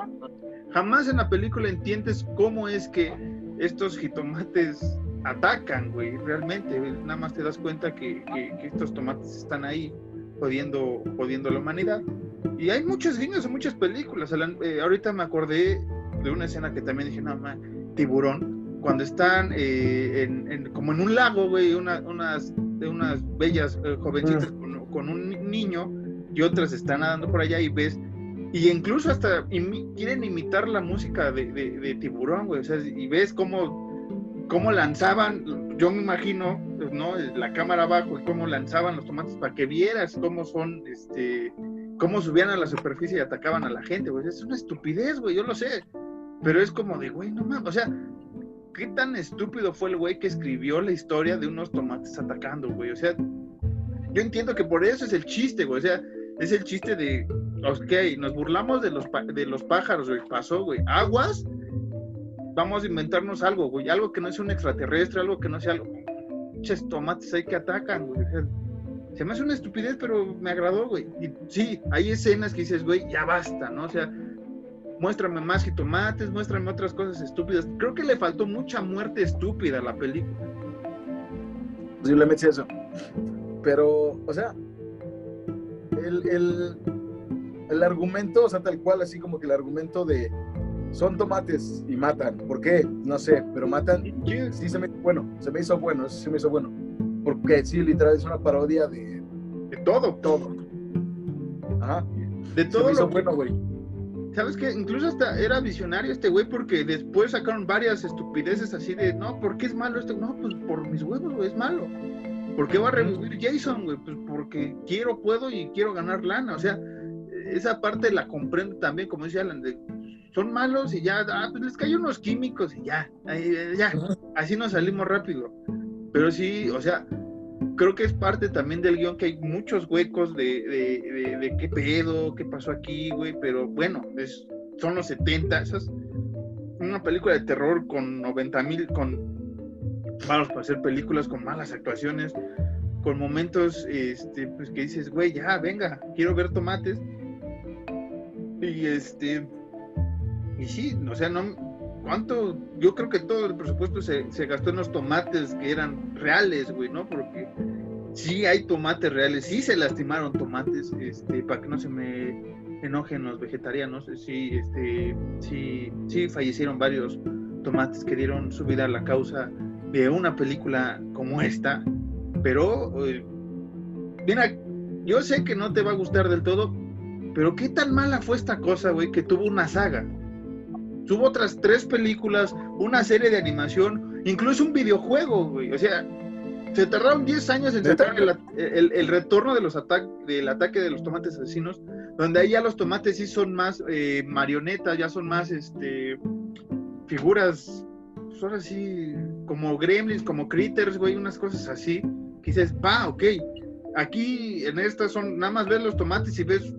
jamás en la película entiendes cómo es que estos jitomates atacan, güey, realmente, nada más te das cuenta que- que estos tomates están ahí jodiendo, jodiendo a la humanidad. Y hay muchos guiños en muchas películas. Eh, ahorita me acordé de una escena que también dije, no, ma, tiburón, cuando están eh, en, en- como en un lago, güey, una- unas, unas bellas eh, jovencitas con, con un ni- niño y otras están nadando por allá y ves, y incluso hasta imi- quieren imitar la música de, de- de tiburón, güey, o sea, y ves cómo, cómo lanzaban, yo me imagino, ¿no? La cámara abajo y cómo lanzaban los tomates para que vieras cómo son, este, cómo subían a la superficie y atacaban a la gente, güey. Es una estupidez, güey, yo lo sé. Pero es como de, güey, no mames, o sea, ¿qué tan estúpido fue el güey que escribió la historia de unos tomates atacando, güey? O sea, yo entiendo que por eso es el chiste, güey. O sea, es el chiste de, ok, nos burlamos de los, de los pájaros, güey. Pasó, güey. Aguas, vamos a inventarnos algo, güey. Algo que no sea un extraterrestre, algo que no sea algo. Muchos tomates ahí que atacan, güey. Se me hace una estupidez, pero me agradó, güey. Y sí, hay escenas que dices, güey, ya basta, ¿no? O sea, muéstrame más jitomates, muéstrame otras cosas estúpidas. Creo que le faltó mucha muerte estúpida a la película. Posiblemente eso. Pero, o sea, el, el, el argumento, o sea, tal cual, así como que el argumento de son tomates y matan. ¿Por qué? No sé, pero matan. Sí, se me hizo bueno, se me hizo bueno, eso se me hizo bueno. Porque sí, literal, es una parodia de De todo, todo. Ajá. de Se todo me hizo lo bueno, güey. ¿Sabes qué? Incluso hasta era visionario este güey porque después sacaron varias estupideces así de, no, ¿por qué es malo esto? No, pues por mis huevos, güey, es malo. ¿Por qué va a revivir Jason, güey? Pues porque quiero, puedo y quiero ganar lana. O sea, esa parte la comprendo también, como decía Alan, de, son malos y ya, ah, pues les cayó unos químicos y ya, ahí, ya, así nos salimos rápido. Pero sí, o sea, creo que es parte también del guion que hay muchos huecos de, de, de, de qué pedo, qué pasó aquí, güey, pero bueno, es, son los 70, esas, una película de terror con 90 mil, con malos para hacer películas, con malas actuaciones, con momentos este, pues que dices, güey, ya, venga, quiero ver tomates. Y este, y sí, o sea, no, ¿cuánto? Yo creo que todo el presupuesto se, se gastó en los tomates que eran reales, güey, ¿no? Porque sí hay tomates reales, sí se lastimaron tomates, este, para que no se me enojen los vegetarianos, sí, este, sí, sí fallecieron varios tomates que dieron su vida a la causa de una película como esta, pero eh, mira, yo sé que no te va a gustar del todo, pero qué tan mala fue esta cosa, güey, que tuvo una saga. Tuvo otras tres películas, una serie de animación, incluso un videojuego, güey. O sea, se tardaron 10 años en sacar el, el- el retorno de los ata- del ataque de los tomates asesinos, donde ahí ya los tomates sí son más eh, marionetas, ya son más este figuras, pues ahora sí, como gremlins, como critters, güey, unas cosas así. Que dices, va, ok. Aquí en estas son, nada más ves los tomates y ves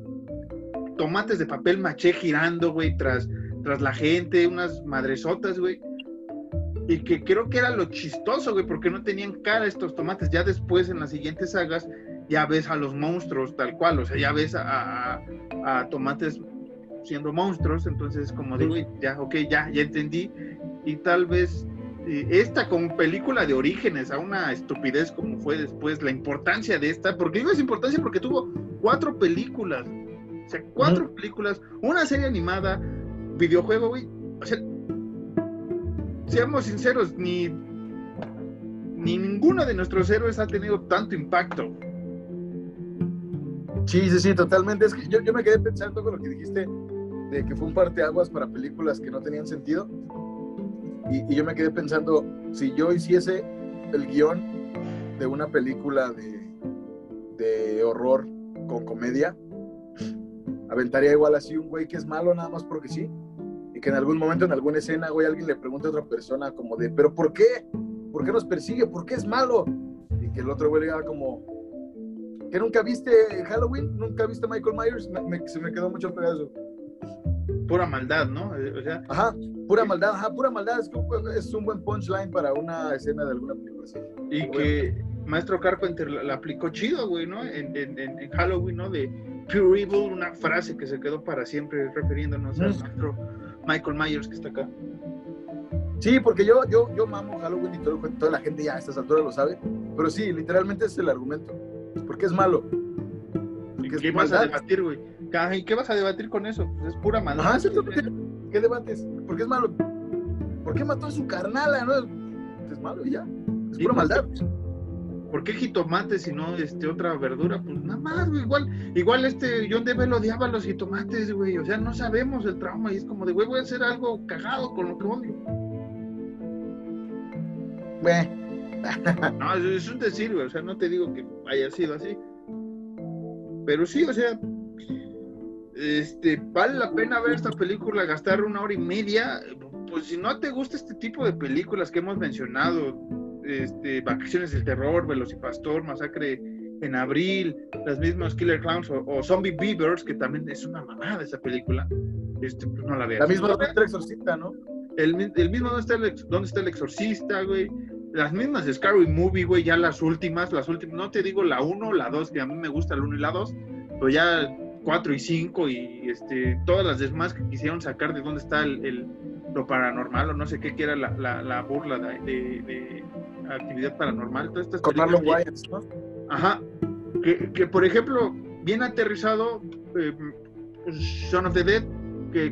tomates de papel maché girando, güey, tras, tras la gente, unas madresotas, güey. Y que creo que era lo chistoso, güey, porque no tenían cara estos tomates. Ya después, en las siguientes sagas, ya ves a los monstruos tal cual, o sea, ya ves a, a- a tomates siendo monstruos, entonces como de, güey, ya, ok, ya, ya entendí. Y tal vez eh, esta como película de orígenes a una estupidez como fue después, la importancia de esta, porque digo es importancia porque tuvo cuatro películas, o sea, cuatro películas, una serie animada, videojuego, güey, o sea, seamos sinceros, ni, ni ninguno de nuestros héroes ha tenido tanto impacto. Sí, sí, sí, totalmente. Es que yo, yo me quedé pensando con lo que dijiste de que fue un parteaguas para películas que no tenían sentido. Y, yo me quedé pensando, si yo hiciese el guion de una película de, de horror con comedia, aventaría igual así un güey que es malo nada más porque sí. Y que en algún momento, en alguna escena, güey, alguien le pregunte a otra persona como de, ¿pero por qué? ¿Por qué nos persigue? ¿Por qué es malo? Y que el otro güey le diga como, ¿que nunca viste Halloween? ¿Nunca viste Michael Myers? Me- me- se me quedó mucho eso. Pura maldad, ¿no? Eh, O sea, Ajá, pura maldad, ajá, pura maldad. Es, un- es un buen punchline para una escena de alguna película así. y que Maestro Carpenter la, la aplicó chido, güey, ¿no? En, en- en- en Halloween, ¿no? De Pure Evil, una frase que se quedó para siempre refiriéndonos al Mm. maestro Michael Myers que está acá. Sí, porque yo, yo, yo mamo Halloween y todo, toda la gente ya a estas alturas lo sabe. Pero sí, literalmente es el argumento. ¿Por qué es malo? ¿Y Porque es qué vas a debatir, güey? ¿Y qué vas a debatir con eso? Pues es pura maldad. Ajá, exactamente. ¿Qué debates? ¿Por qué es malo? ¿Por qué mató a su carnala? ¿No? Es malo y ya. Es Sí, pura pues, maldad. ¿Por qué jitomate si no este, otra verdura? Pues nada más, güey. Igual, igual este John Debe odiaba los jitomates, güey. O sea, no sabemos el trauma y es como de, güey, voy a hacer algo cagado con lo que odio. *laughs* No, es, es un decir, güey. O sea, no te digo que haya sido así. Pero sí, o sea, este, vale la pena ver esta película, gastar una hora y media. Pues si no te gusta este tipo de películas que hemos mencionado, este, Vacaciones del Terror, Velocipastor, Masacre en Abril, las mismas Killer Clowns o, o Zombie Beavers, que también es una mamada esa película, este, pues no la veas. la misma No, otra exorcista, ¿no? el, el mismo ¿dónde está el, dónde está el exorcista, güey? Las mismas de Scary Movie, güey, ya las últimas, las últimas, no te digo la 1, la 2, que a mí me gusta la 1 y la 2, pero ya 4 y 5 y este, todas las demás que quisieron sacar de dónde está el, el- lo paranormal o no sé qué, que era la, la, la burla de, de- de actividad paranormal. Todas estas Con películas Marlon Wayans, ¿no? Ajá. Que, que, por ejemplo, bien aterrizado, eh, Shaun of the Dead, que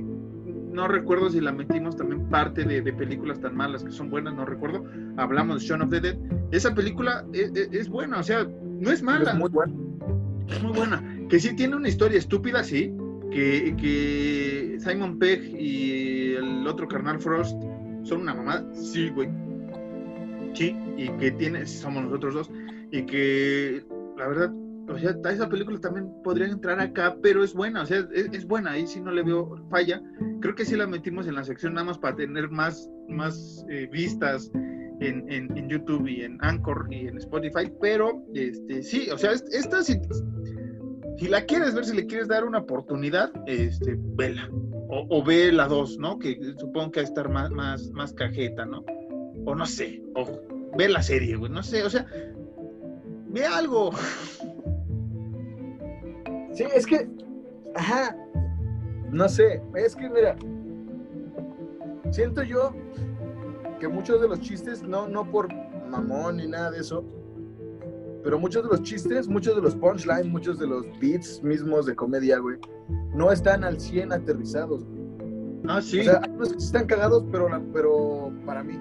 no recuerdo si la metimos también parte de, de películas tan malas que son buenas, no recuerdo. Hablamos de Shaun of the Dead. Esa película es, es- es buena, o sea, no es mala, Es muy bueno. es muy buena. Que sí tiene una historia estúpida, sí. Que, que Simon Pegg y el otro carnal Frost son una mamada, sí, güey. Sí, y que tiene, somos nosotros dos. Y que la verdad, o sea, esa película también podría entrar acá, pero es buena, o sea, es, buena, ahí sí no le veo falla. Creo que sí la metimos en la sección nada más para tener más, más eh, vistas en, en- YouTube y en Anchor y en Spotify, pero este sí, o sea, es- esta si, si la quieres ver, si le quieres dar una oportunidad, este, vela. O, o ve la 2, ¿no? Que supongo que va a estar más, más, más cajeta, ¿no? O no sé, o ve la serie, güey, no sé, o sea, ve algo. Sí, es que, ajá, no sé, es que mira, siento yo que muchos de los chistes, no, no por mamón ni nada de eso, pero muchos de los chistes, muchos de los punchlines, muchos de los beats mismos de comedia, güey, no están al 100 aterrizados, güey. Ah, sí. O sea, hay unos que sí están cagados, pero, pero para mí.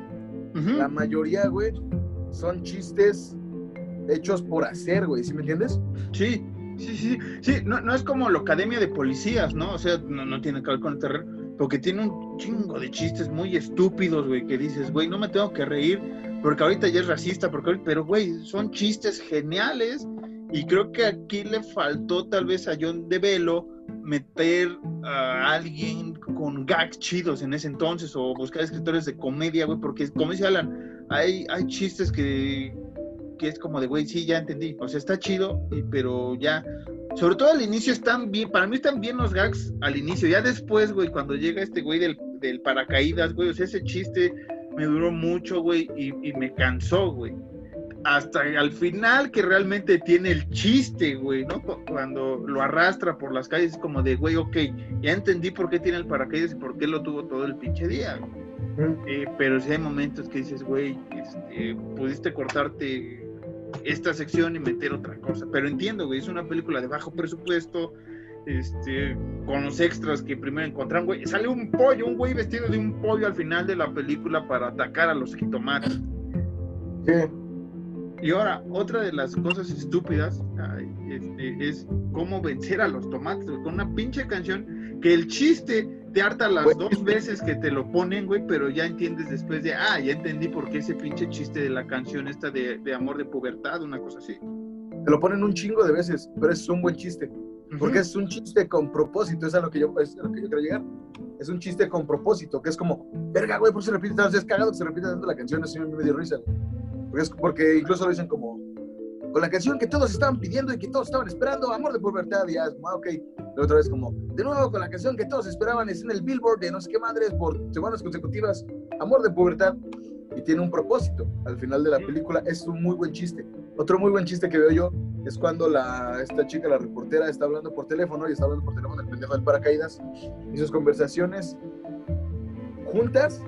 La mayoría, güey, son chistes hechos por hacer, güey, ¿sí me entiendes? Sí, sí, sí, sí, no, no es como la Academia de Policías, ¿no? O sea, no, no tiene que ver con el terror, porque tiene un chingo de chistes muy estúpidos, güey, que dices, güey, no me tengo que reír, porque ahorita ya es racista, porque pero, güey, son chistes geniales, y creo que aquí le faltó tal vez a John DeVelo meter a alguien con gags chidos en ese entonces, o buscar escritores de comedia, güey, porque, como dice Alan, hay, hay chistes que que es como de, güey, sí, ya entendí. O sea, está chido, pero ya. Sobre todo al inicio están bien, para mí están bien los gags al inicio. Ya después, güey, cuando llega este güey del, del paracaídas, güey, o sea, ese chiste me duró mucho, güey, y, y me cansó, güey. Hasta al final que realmente tiene el chiste, güey, ¿no? Cu- Cuando lo arrastra por las calles, es como de, güey, ok, ya entendí por qué tiene el paracaídas y por qué lo tuvo todo el pinche día, güey. Eh, pero sí hay momentos que dices, güey, este, pudiste cortarte esta sección y meter otra cosa. Pero entiendo, güey, es una película de bajo presupuesto, este, con los extras que primero encontraron, güey. Sale un pollo, un güey vestido de un pollo al final de la película para atacar a los jitomates. Sí. Y ahora, otra de las cosas estúpidas este, es cómo vencer a los tomates, con una pinche canción que el chiste te harta las Güey. dos veces que te lo ponen, güey, pero ya entiendes después de, ah, ya entendí por qué ese pinche chiste de la canción esta de, de amor de pubertad, una cosa así. Te lo ponen un chingo de veces, pero es un buen chiste. Porque es un chiste con propósito, es a lo que yo, es a lo que yo quiero llegar. Es un chiste con propósito, que es como, verga, güey, por eso se repite tanto, es cagado que se repita tanto la canción, así me dio risa. güey. Porque, es, porque incluso lo dicen como, con la canción que todos estaban pidiendo y que todos estaban esperando, Amor de Pubertad, y como, ah, ok. La otra vez como, de nuevo con la canción que todos esperaban, es en el Billboard de no sé qué madres por semanas consecutivas, Amor de Pubertad, y tiene un propósito. Al final de la película es un muy buen chiste. Otro muy buen chiste que veo yo es cuando la, esta chica, la reportera, está hablando por teléfono y está hablando por teléfono el pendejo del paracaídas y sus conversaciones juntas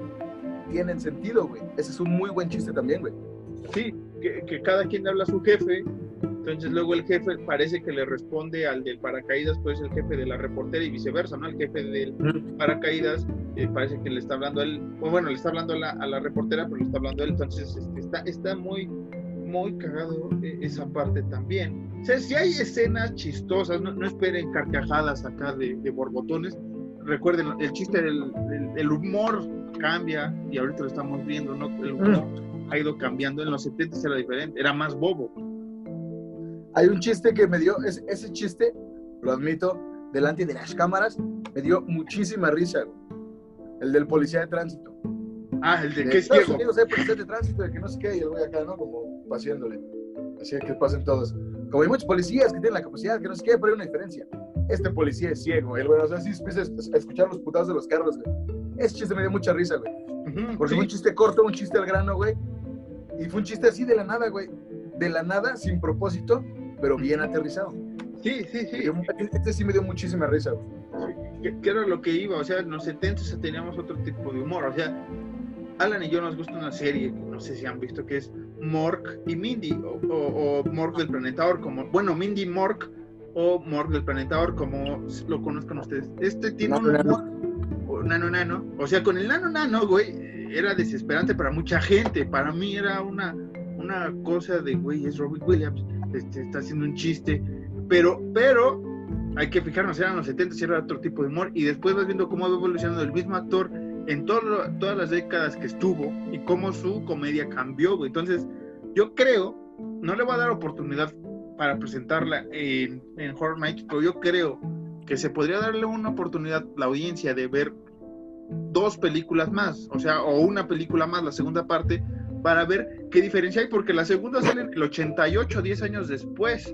tienen sentido, güey. Ese es un muy buen chiste también, güey. Sí, que, que cada quien habla a su jefe, entonces luego el jefe parece que le responde al del paracaídas, pues el jefe de la reportera y viceversa, ¿no? El jefe del paracaídas eh, parece que le está hablando a él, o bueno, le está hablando a la, a la reportera, pero le está hablando a él, entonces este, está, está muy, muy cagado eh, esa parte también. O sea, si hay escenas chistosas, no, no esperen carcajadas acá de, de borbotones, recuerden, el chiste del- del humor cambia y ahorita lo estamos viendo, ¿no? El humor ha ido cambiando, en los 70 era diferente, era más bobo. Hay un chiste que me dio, ese, ese chiste, lo admito, delante de las cámaras, me dio muchísima risa. El del policía de tránsito. Ah, el de De que es ciego. Unidos hay policías de tránsito, de que no sé qué, y el güey acá, ¿no? Como paseándole. Así que pasen todos. Como hay muchos policías que tienen la capacidad, que no sé qué, pero hay una diferencia. Este policía es ciego, el güey, o sea, sí empieza a escuchar los putados de los carros, güey. Ese chiste me dio mucha risa, güey. Porque sí. un chiste corto, un chiste al grano, güey. Y fue un chiste así de la nada, güey. De la nada, sin propósito, pero bien aterrizado. Sí, sí, sí. Este sí me dio muchísima risa, güey. que, que era lo que iba, o sea, en los 70 teníamos otro tipo de humor, o sea, Alan y yo nos gusta una serie, no sé si han visto, que es Mork y Mindy, o, o, o Mork del Planeta Or, como, bueno, Mindy Mork o Mork del Planeta Or, como lo conozcan ustedes. Este tiene un Nano, nano. humor, o nano nano, o sea, con el nano nano, güey, era desesperante para mucha gente, para mí era una, una cosa de, güey, es Robin Williams, este, está haciendo un chiste, pero, pero hay que fijarnos, eran los 70 y era otro tipo de humor, y después vas viendo cómo va evolucionando el mismo actor en todo todas las décadas que estuvo y cómo su comedia cambió, güey. Entonces, yo creo, no le voy a dar oportunidad para presentarla en, en Horror Nights, pero yo creo que se podría darle una oportunidad a la audiencia de ver dos películas más, o sea, o una película más, la segunda parte, para ver qué diferencia hay, porque la segunda sale en el 88, 10 años después.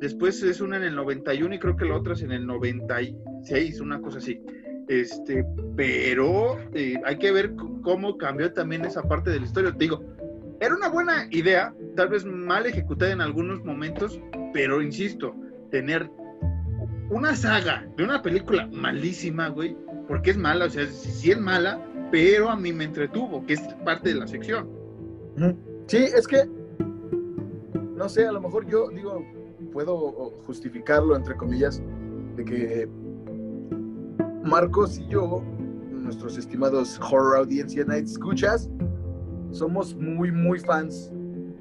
Después es una en el 91 y creo que la otra es en el 96, una cosa así. Este, pero eh, hay que ver cómo cambió también esa parte de la historia. Te digo, era una buena idea, tal vez mal ejecutada en algunos momentos, pero insisto, tener una saga de una película malísima, güey, porque es mala, o sea, sí, sí es mala, pero a mí me entretuvo, que es parte de la sección. Sí, es que, no sé, a lo mejor yo digo, puedo justificarlo, entre comillas, de que Marcos y yo, nuestros estimados horror audiencia night escuchas, somos muy, muy fans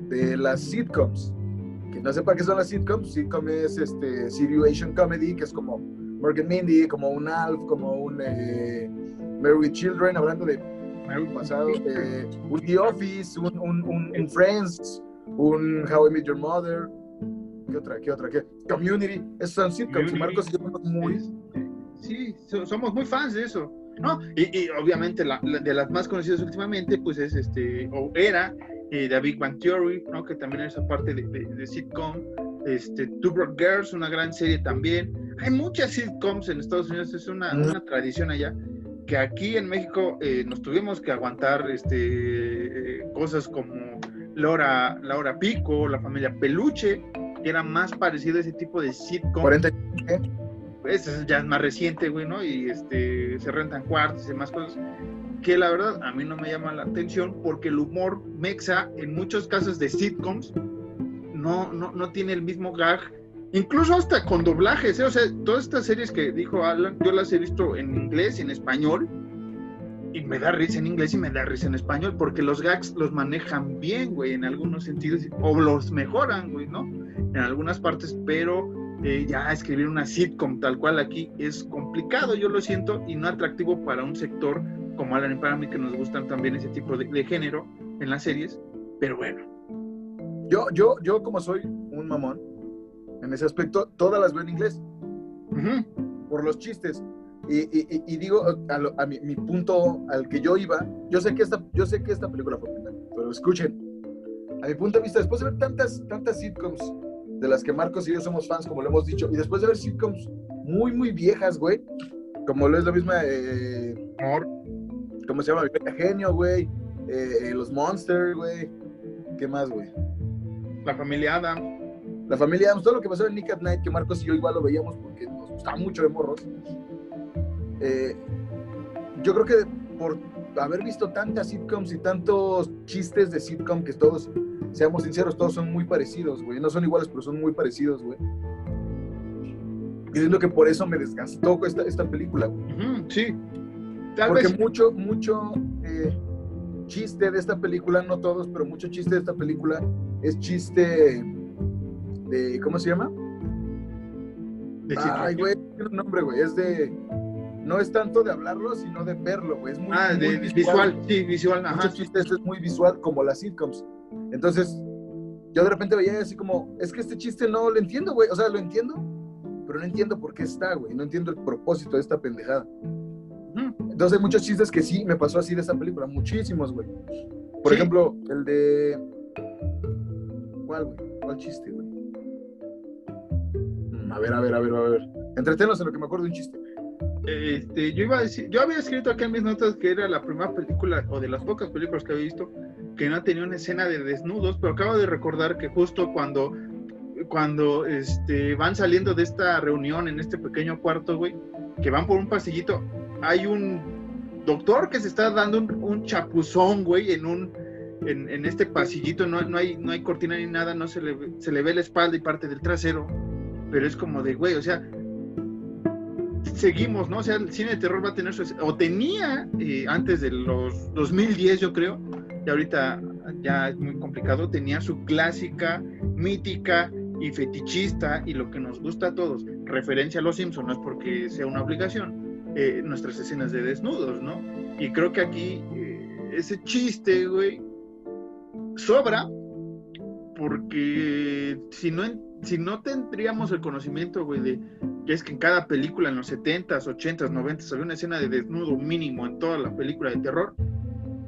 de las sitcoms. Que no sepa qué son las sitcoms, sitcom es este, situation comedy, que es como Morgan Mindy, como un Alf, como un eh, Mary with Children, hablando de pasado, eh, un The Office, un, un, un, un Friends, un How I Met Your Mother, ¿qué otra? ¿Qué otra? ¿Qué? Community, esos son sitcoms, Marcos y yo muy... Sí, so- somos muy fans de eso. ¿no? Y, y obviamente la, la- de las más conocidas últimamente, pues es este, o era eh, Bang Theory, ¿no? Que también es parte de, de- de sitcom. Este, Two Broke Girls, una gran serie también. Hay muchas sitcoms en Estados Unidos, es una, una tradición allá. Que aquí en México eh, nos tuvimos que aguantar este, eh, cosas como Laura, Laura Pico, la familia Peluche, que era más parecido a ese tipo de sitcom. 40 Ese es ya es más reciente, güey, ¿no? Y este, se rentan cuartos y demás cosas. Que la verdad a mí no me llama la atención porque el humor mexa, en muchos casos de sitcoms, no, no, no tiene el mismo gag. Incluso hasta con doblajes, ¿eh? O sea, todas estas series que dijo Alan, yo las he visto en inglés y en español. Y me da risa en inglés y me da risa en español porque los gags los manejan bien, güey, en algunos sentidos. O los mejoran, güey, ¿no? En algunas partes, pero eh, ya escribir una sitcom tal cual aquí es complicado, yo lo siento, y no atractivo para un sector como Alan y para mí que nos gustan también ese tipo de, de género en las series, pero bueno. Yo, yo, yo como soy un mamón, en ese aspecto, todas las veo en inglés, Ujú. por los chistes. Y, y- y- digo, a, lo- a mi, mi punto al que yo iba, yo sé que esta, yo sé que esta película fue pero escuchen, a mi punto de vista, después de ver tantas, tantas sitcoms de las que Marcos y yo somos fans, como lo hemos dicho, y después de ver sitcoms muy, muy viejas, güey, como lo es la misma, eh. ¿cómo se llama? Genio, güey, eh, eh, los Monsters, güey, ¿qué más, güey? La familia Adam. La familia Adams, todo lo que pasó en Nick at Night, que Marcos y yo igual lo veíamos porque nos gustaba mucho de morros. Eh, yo creo que por haber visto tantas sitcoms y tantos chistes de sitcom que todos, seamos sinceros, todos son muy parecidos, güey. No son iguales, pero son muy parecidos, güey. Y siento que por eso me desgastó esta, esta película, güey. Sí. Tal Porque vez. mucho, mucho eh, chiste de esta película, no todos, pero mucho chiste de esta película es chiste de, ¿cómo se llama? de Ay, güey, tiene un nombre, güey. Es de. No es tanto de hablarlo, sino de verlo, güey. Es muy, ah, muy de visual. sí, visual, Mucho ajá. chiste, esto es muy visual, como las sitcoms. Entonces, yo de repente veía así como, es que este chiste no lo entiendo, güey. O sea, lo entiendo, pero no entiendo por qué está, güey. No entiendo el propósito de esta pendejada. Entonces, hay muchos chistes que sí me pasó así de esta película. Muchísimos, güey. Por Sí. ejemplo, el de. ¿Cuál, güey? ¿Cuál chiste, güey? Mm, A ver, a ver, a ver, a ver. Entretenos en lo que me acuerdo de un chiste. Este, yo iba a decir, yo había escrito aquí en mis notas que era la primera película o de las pocas películas que había visto que no tenía una escena de desnudos, pero acabo de recordar que justo cuando cuando este, van saliendo de esta reunión en este pequeño cuarto, güey, que van por un pasillito, hay un doctor que se está dando un, chapuzón, güey, en un en, este pasillito, no, no, hay, no hay cortina ni nada, no se le, se le ve la espalda y parte del trasero, pero es como de, güey, o sea, seguimos, ¿no? O sea, el cine de terror va a tener su... O tenía eh, antes de los 2010, yo creo, y ahorita ya es muy complicado, tenía su clásica, mítica y fetichista y lo que nos gusta a todos, referencia a los Simpsons, no es porque sea una obligación, eh, nuestras escenas de desnudos, ¿no? Y creo que aquí eh, ese chiste, güey, sobra porque si no, si no tendríamos el conocimiento, güey, de que es que en cada película en los 70s, 80s, 90s había una escena de desnudo mínimo en toda la película de terror,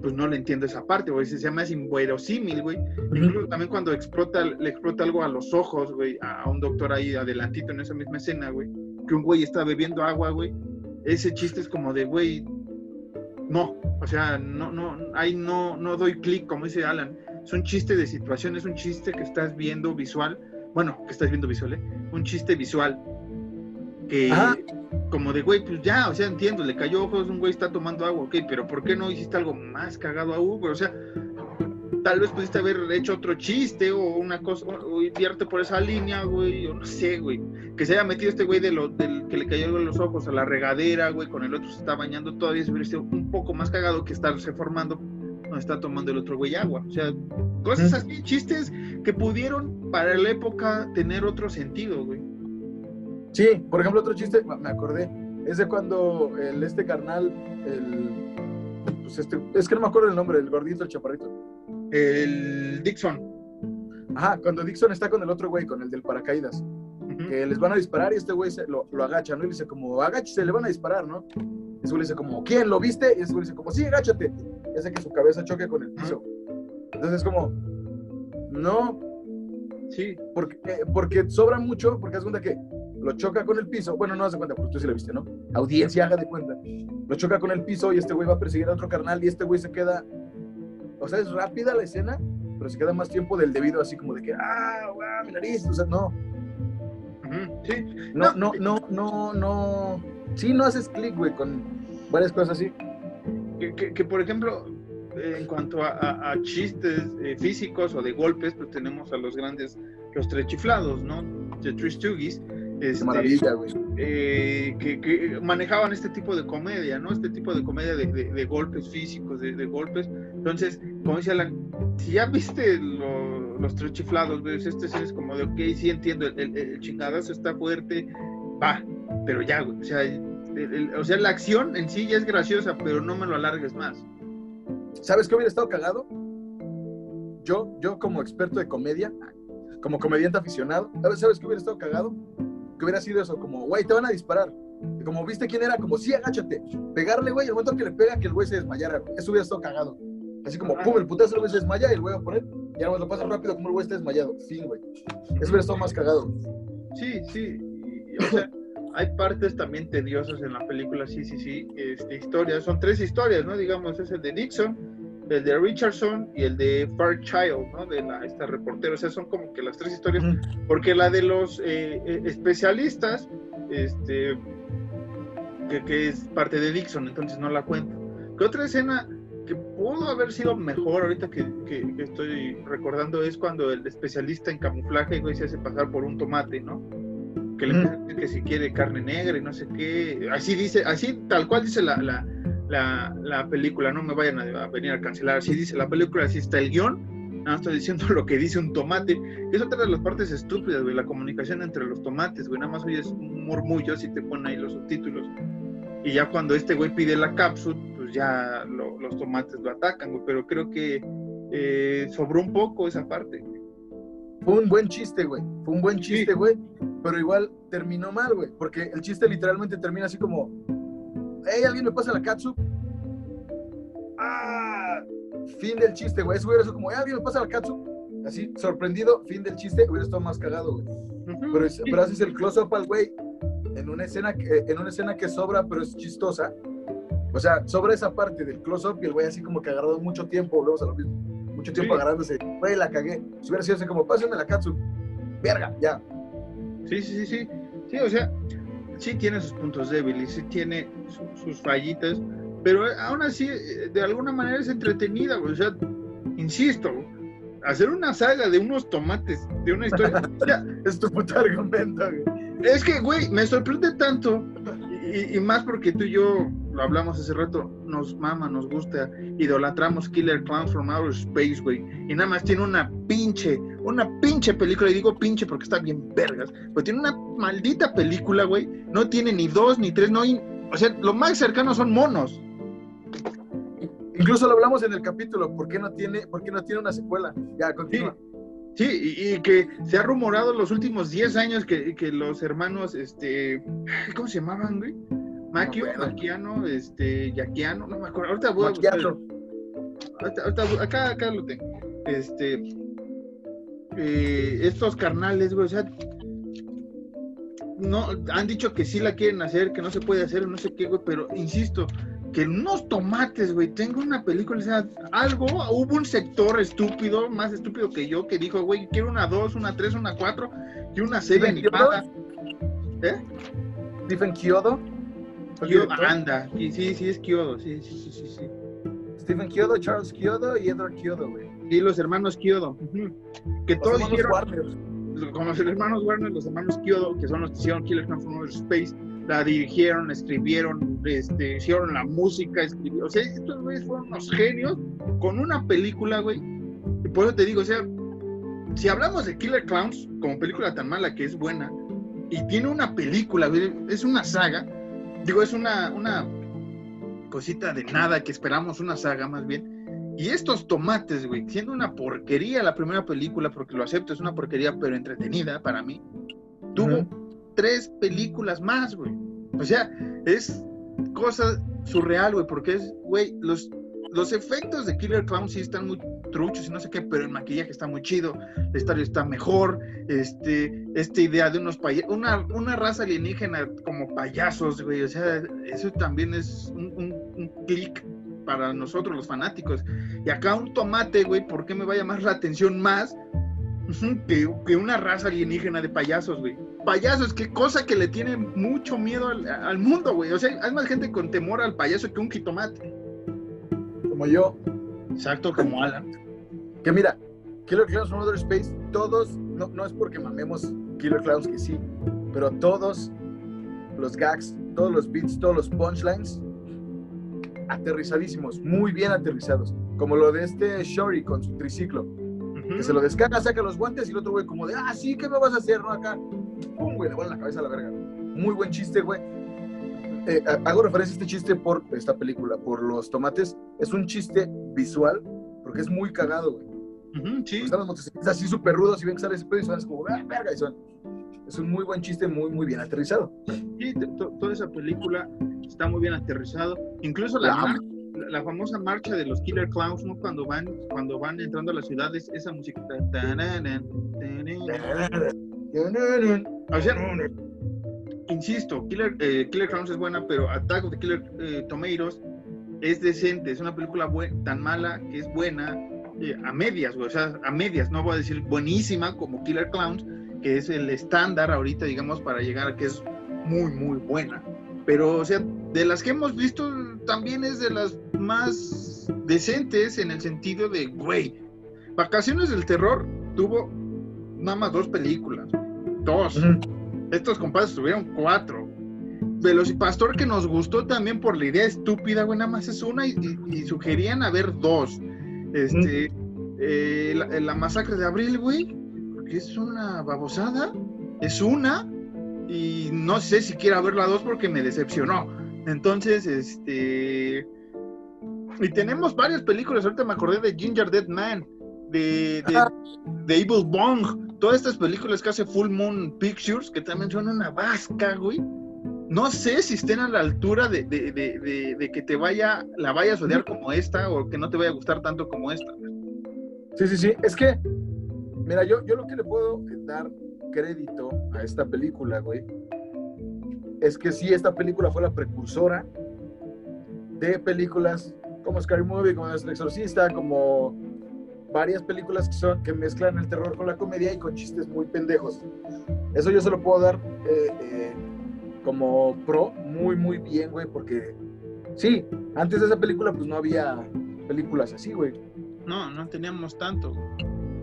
pues no le entiendo esa parte, güey, se llama inverosímil, güey. Incluso también cuando explota, le explota algo a los ojos, güey, a un doctor ahí adelantito en esa misma escena, güey, que un güey está bebiendo agua, güey. Ese chiste es como de, güey, no, o sea, no, no, ahí no, no doy clic, como dice Alan. Es un chiste de situación, es un chiste que estás viendo visual, bueno, que estás viendo visual, ¿eh? Un chiste visual que, Ajá. como de, güey, pues ya, o sea, entiendo, le cayó ojos, un güey está tomando agua, ok, pero ¿por qué no hiciste algo más cagado a Hugo? O sea, tal vez pudiste haber hecho otro chiste o una cosa, o, irte por esa línea, güey, o no sé, güey. Que se haya metido este güey de lo, del que le cayó en los ojos a la regadera, güey, con el otro se está bañando, todavía se hubiera sido un poco más cagado que estarse formando donde está tomando el otro güey agua. O sea, cosas así, chistes que pudieron para la época tener otro sentido, güey. Sí, por ejemplo, otro chiste, me acordé, es de cuando el, este carnal, el, pues este, es que no me acuerdo el nombre, el gordito, el chaparrito. El Dixon. Ajá, cuando Dixon está con el otro güey, con el del paracaídas, que les van a disparar y este güey se- lo, lo agacha, ¿no? Y le dice como, agáchese, le van a disparar, ¿no? Y ese güey le dice como, ¿quién? ¿Lo viste? Y ese güey le dice como, sí, agáchate. Y hace que su cabeza choque con el piso. Entonces es como, no, Sí, porque, porque sobra mucho, porque haz cuenta que lo choca con el piso, bueno, no haz de cuenta, porque tú sí lo viste, ¿no? Audiencia, haga de cuenta. Lo choca con el piso y este güey va a perseguir a otro carnal y este güey se queda, o sea, es rápida la escena, pero se queda más tiempo del debido, así como de que, ah, guau, mi nariz, o sea, no, sí. no, no, no, no, no, sí, no haces clic, güey, con varias cosas así. Que, que- que, por ejemplo, eh, en cuanto a, a- a chistes eh, físicos o de golpes, pues tenemos a los grandes, los tres chiflados, ¿no? The Three Stooges. Qué este, maravilla, güey. Eh, que, manejaban este tipo de comedia, ¿no? Este tipo de comedia de, golpes físicos, de, golpes. Entonces, como Alan, si ya viste lo- los tres chiflados, güey, este es como de, ok, sí entiendo, el, el- chingadazo está fuerte, va, pero ya, güey, o sea, o sea, la acción en sí ya es graciosa, pero no me lo alargues más. ¿Sabes qué hubiera estado cagado? Yo, yo como experto de comedia, como comediante aficionado, ¿sabes, ¿sabes qué hubiera estado cagado? Que hubiera sido eso, como, güey, te van a disparar. Como viste quién era, como, sí, agáchate. Pegarle, güey, el momento que le pega, que el güey se desmayara. Eso hubiera estado cagado. Así como, pum, el putazo, el güey se desmaya y el güey va a poner. Y ahora lo pasa rápido como el güey está desmayado. Fin, güey. Eso hubiera estado más cagado. Sí, sí, o sea, hay partes también tediosas en la película, sí, sí, sí, este, historias, son tres historias, ¿no? Digamos, es el de Dixon, el de Richardson y el de Fairchild, ¿no? De la, esta reportera, o sea, son como que las tres historias, porque la de los eh, eh, especialistas, este, que, que es parte de Dixon, entonces no la cuento. ¿Qué otra escena que pudo haber sido mejor ahorita que, que- que estoy recordando es cuando el especialista en camuflaje, güey, se hace pasar por un tomate, ¿no? Que le decir que si quiere carne negra y no sé qué. Así dice, así tal cual dice la, la, la, la película, no me vayan a, venir a cancelar. Así dice la película, así está el guion. Nada más estoy diciendo *laughs* lo que dice un tomate. Es otra de las partes estúpidas, güey, la comunicación entre los tomates, güey. Nada más oyes un murmullo si te ponen ahí los subtítulos. Y ya cuando este güey pide la cápsula, pues ya lo- los tomates lo atacan, güey. Pero creo que eh, sobró un poco esa parte. Fue un buen chiste, güey. Fue un buen chiste, güey. Pero igual terminó mal, güey. Porque el chiste literalmente termina así como: Hey, ¿alguien me pasa la catsup? Ah, fin del chiste, güey. Eso hubiera sido como: "Hey, ¿alguien me pasa la catsup? Así, sorprendido, fin del chiste, hubiera estado más cagado, güey. Pero, es- pero haces el close-up al güey en una escena que, en una escena que sobra, pero es chistosa. O sea, sobra esa parte del close-up y el güey así como que agarrado mucho tiempo, volvemos a lo mismo. Mucho tiempo Sí. agarrándose. Güey, la cagué. Si hubiera sido así como, pásenme la catsup. Verga, ya. Sí, sí, sí, sí. Sí, o sea, sí tiene sus puntos débiles, sí tiene su- sus fallitas, pero aún así, eh, de alguna manera es entretenida, güey. O sea, insisto, hacer una saga de unos tomates, de una historia. *laughs* Es tu puto argumento, güey. es que, güey, me sorprende tanto, y, y más porque tú y yo lo hablamos hace rato, nos mama, nos gusta, idolatramos Killer Clowns from Outer Space, güey, y nada más tiene una pinche, una pinche película, y digo pinche porque está bien vergas, pero tiene una maldita película, güey, no tiene ni dos ni tres, no hay, o sea, lo más cercano son monos. Incluso lo hablamos en el capítulo. ¿Por qué no tiene, por qué no tiene una secuela? Ya, continúa. Sí, y, y que se ha rumorado los últimos 10 años que, que los hermanos, este, ¿cómo se llamaban, güey? Maquio, No. Maquiano, este, Yaquiano, no me acuerdo. Ahorita voy a buscar. Ahorita- ahorita- acá, acá lo tengo. Este, eh, estos carnales, güey, o sea, no, han dicho que sí la quieren hacer, que no se puede hacer, no sé qué, güey, pero insisto, que unos tomates, güey, tengo una película, o sea, algo, hubo un sector estúpido, más estúpido que yo, que dijo, güey, quiero una 2, una 3, una 4, y una serie ¿Stephen animada. ¿Eh? Stephen Kyodo. ¿Fue el Kyo- director? anda, y sí, sí, es Kyodo, sí, sí, sí, sí, sí. Stephen Kyodo, Charles Kyodo y Edward Kyodo, güey. Sí, los hermanos Kyodo. Que Los todos hermanos hicieron, Warner. como los hermanos Warner, los hermanos Kyodo, que son los que hicieron Killer Clown from Outer Space, la dirigieron, escribieron, este, hicieron la música, escribieron. O sea, estos güeyes fueron unos genios con una película, güey. Y por eso te digo, o sea, si hablamos de Killer Clowns como película tan mala que es buena, y tiene una película, güey, es una saga, digo, es una, una cosita de nada que esperamos, una saga más bien. Y estos tomates, güey, siendo una porquería la primera película, porque lo acepto, es una porquería, pero entretenida para mí, tuvo tres películas más, güey. O sea, es cosa surreal, güey, porque es, güey, los, los efectos de Killer Clown sí están muy truchos y no sé qué, pero el maquillaje está muy chido, la historia está mejor, este, esta idea de unos una, una raza alienígena como payasos, güey, o sea, eso también es un, un, un clic para nosotros los fanáticos. Y acá un tomate, güey, ¿por qué me va a llamar la atención más *laughs* que, que una raza alienígena de payasos, güey? Payasos, qué cosa que le tiene mucho miedo al, al mundo, güey. O sea, hay más gente con temor al payaso que un jitomate. Como yo, Exacto, como Alan. que mira, Killer Clowns from Outer Space, todos, no, no es porque mamemos Killer Clowns que sí, pero todos los gags, todos los beats, todos los punchlines, aterrizadísimos, muy bien aterrizados. Como lo de este Shory con su triciclo, que se lo descarga, saca los guantes y el otro güey como de, ah, sí, ¿qué me vas a hacer, no? Acá, pum, güey, le vuelve la cabeza a la verga. Muy buen chiste, güey. Eh, ha- hago referencia a este chiste por esta película, por los tomates. Es un chiste visual, porque es muy cagado, güey. Ujú, sí. Están los motociclistas así súper rudos y ven que sale ese pedo y son así como, ah, verga, y son. Es un muy buen chiste, muy, muy bien aterrizado. Sí, toda esa película está muy bien aterrizado. Incluso la, la famosa marcha de los Killer Clowns, ¿no? Cuando van, cuando van entrando a las ciudades, esa música. O sea, insisto, Killer, eh, Killer Clowns es buena, pero Attack of the Killer eh, Tomatoes es decente. Es una película tan mala que es buena eh, a medias, güey. O sea, a medias. No voy a decir buenísima como Killer Clowns, que es el estándar ahorita, digamos, para llegar a que es muy, muy buena. Pero, o sea, de las que hemos visto, también es de las más decentes en el sentido de, güey, Vacaciones del Terror tuvo nada más dos películas. Dos. Estos compadres tuvieron cuatro. Velocipastor que nos gustó también por la idea estúpida, güey, nada más es una y, y- y sugerían haber dos. Este, eh, la, la masacre de abril, güey, porque es una babosada, es una y no sé si quiera ver la dos porque me decepcionó. Entonces, este, y tenemos varias películas. Ahorita me acordé de Ginger Dead Man, de, de, de Evil Bong. Todas estas películas que hace Full Moon Pictures, que también son una vasca, güey. No sé si estén a la altura de, de- de- de- de que te vaya, la vayas a odiar como esta o que no te vaya a gustar tanto como esta. Sí, sí, sí. Es que, mira, yo, yo lo que le puedo dar crédito a esta película, güey, es que sí, esta película fue la precursora de películas como Scary Movie, como El Exorcista, como varias películas que, son, que mezclan el terror con la comedia y con chistes muy pendejos. Eso yo se lo puedo dar eh, eh, como pro muy, muy bien, güey, porque sí, antes de esa película pues no había películas así, güey. No, no teníamos tanto.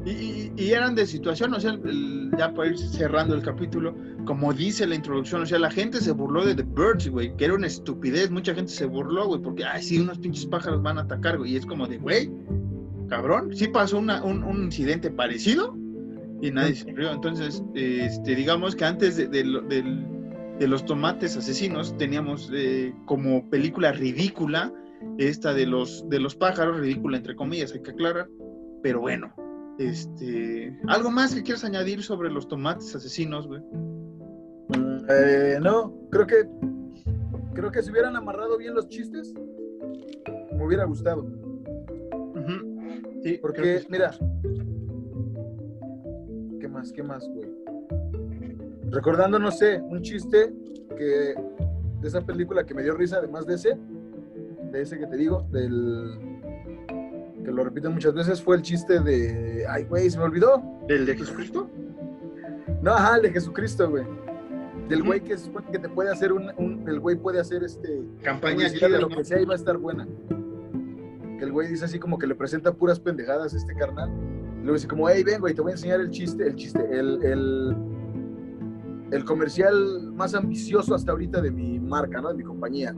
Y, eran de situación, o sea, el- ya para ir cerrando el capítulo, como dice la introducción, o sea, la gente se burló de The Birds, güey, que era una estupidez, mucha gente se burló, güey, porque, ay, sí, unos pinches pájaros van a atacar, güey, y es como de, güey, cabrón, sí pasó una- un, un incidente parecido y nadie se rió. Entonces, este, digamos que antes de, los tomates asesinos teníamos eh, como película ridícula esta de los, de los pájaros, ridícula entre comillas, hay que aclarar, pero bueno. Este, ¿algo más que quieras añadir sobre los tomates asesinos, güey? Eh, no, creo que creo que si hubieran amarrado bien los chistes, me hubiera gustado. Sí, Porque, sí. mira, ¿qué más? ¿Qué más, güey? Recordando, no sé, un chiste que de esa película que me dio risa, además de ese, de ese que te digo, del que lo repiten muchas veces, fue el chiste de, ay, güey, se me olvidó. ¿El de Jesucristo? No, ajá, el de Jesucristo, güey. Del güey que se supone que te puede hacer un, un- el güey puede hacer este Campaña de lo que sea y va a estar buena. El güey dice así como que le presenta puras pendejadas a este carnal. Luego dice como, hey, ven, güey, te voy a enseñar el chiste, el chiste, el, el, el comercial más ambicioso hasta ahorita de mi marca, ¿no? De mi compañía.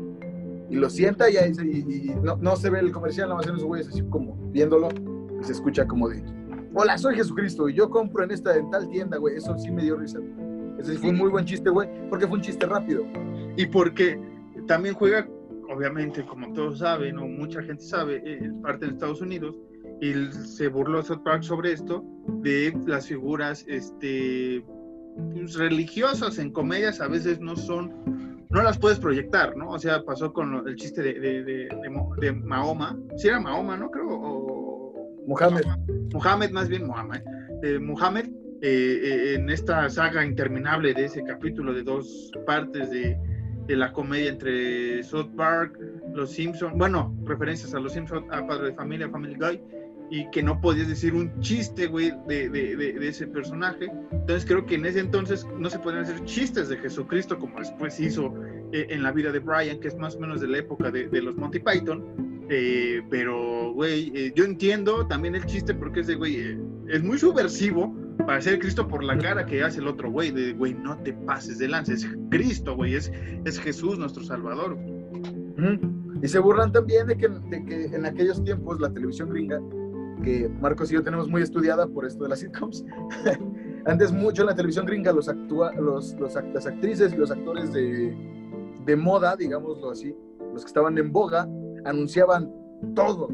Y lo sienta y, y- no, no se ve el comercial, nada más en esos güeyes así como viéndolo se escucha como de, hola, soy Jesucristo y yo compro en esta, en tal tienda, güey. Eso sí me dio risa. Ese sí fue un muy buen chiste, güey, porque fue un chiste rápido. Y porque también juega, obviamente, como todos saben, o mucha gente sabe, eh, parte de Estados Unidos, y se burló South Park sobre esto, de las figuras este, pues, religiosas en comedias a veces no son, no las puedes proyectar, ¿no? O sea, pasó con el chiste de, de, de- de Mo- de Mahoma, si era Mahoma, ¿no? Creo, o... Mohamed. Mohamed, más bien Mohamed. Eh, Mohamed, eh, eh, en esta saga interminable de ese capítulo de dos partes de, de la comedia entre South Park, Los Simpsons, bueno, referencias a Los Simpsons, a Padre de Familia, Family Guy, y que no podías decir un chiste, güey, de, de, de, de ese personaje. Entonces creo que en ese entonces no se podían hacer chistes de Jesucristo como después hizo eh, en la vida de Brian, que es más o menos de la época de, los Monty Python. Eh, pero, güey, eh, yo entiendo también el chiste porque es de, güey, eh, es muy subversivo para ser Cristo por la cara que hace el otro güey, de, güey, no te pases de lanza, es Cristo, güey, es, es Jesús nuestro Salvador. Y se burlan también de que, de que en aquellos tiempos la televisión gringa, que Marcos y yo tenemos muy estudiada por esto de las sitcoms, *laughs* antes mucho en la televisión gringa los actua, los, los las actrices y los actores de, de moda, digámoslo así, los que estaban en boga, anunciaban todo,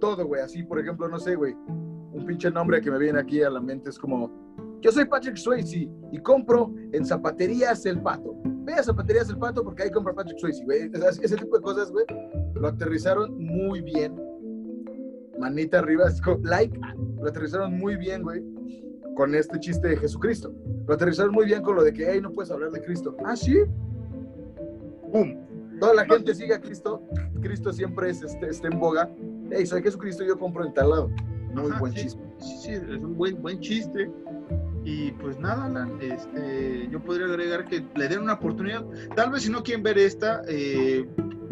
todo, güey, así, por ejemplo, no sé, güey, pinche nombre que me viene aquí a la mente es como, yo soy Patrick Swayze y compro en Zapaterías El Pato. Ve a Zapaterías El Pato porque ahí compra Patrick Swayze, Ese tipo de cosas, güey, lo aterrizaron muy bien. Manita arriba, like, lo aterrizaron muy bien, güey, con este chiste de Jesucristo. Lo aterrizaron muy bien con lo de que, hey, no puedes hablar de Cristo. Ah, sí. ¡Pum! Toda la gente sigue a Cristo. Cristo siempre es, este, está en boga. Hey, soy Jesucristo, yo compro en tal lado. Muy Ajá, buen sí, chiste. Sí, sí, es un buen, buen chiste. Y pues nada, Alan, este, yo podría agregar que le den una oportunidad. Tal vez si no quieren ver esta, eh,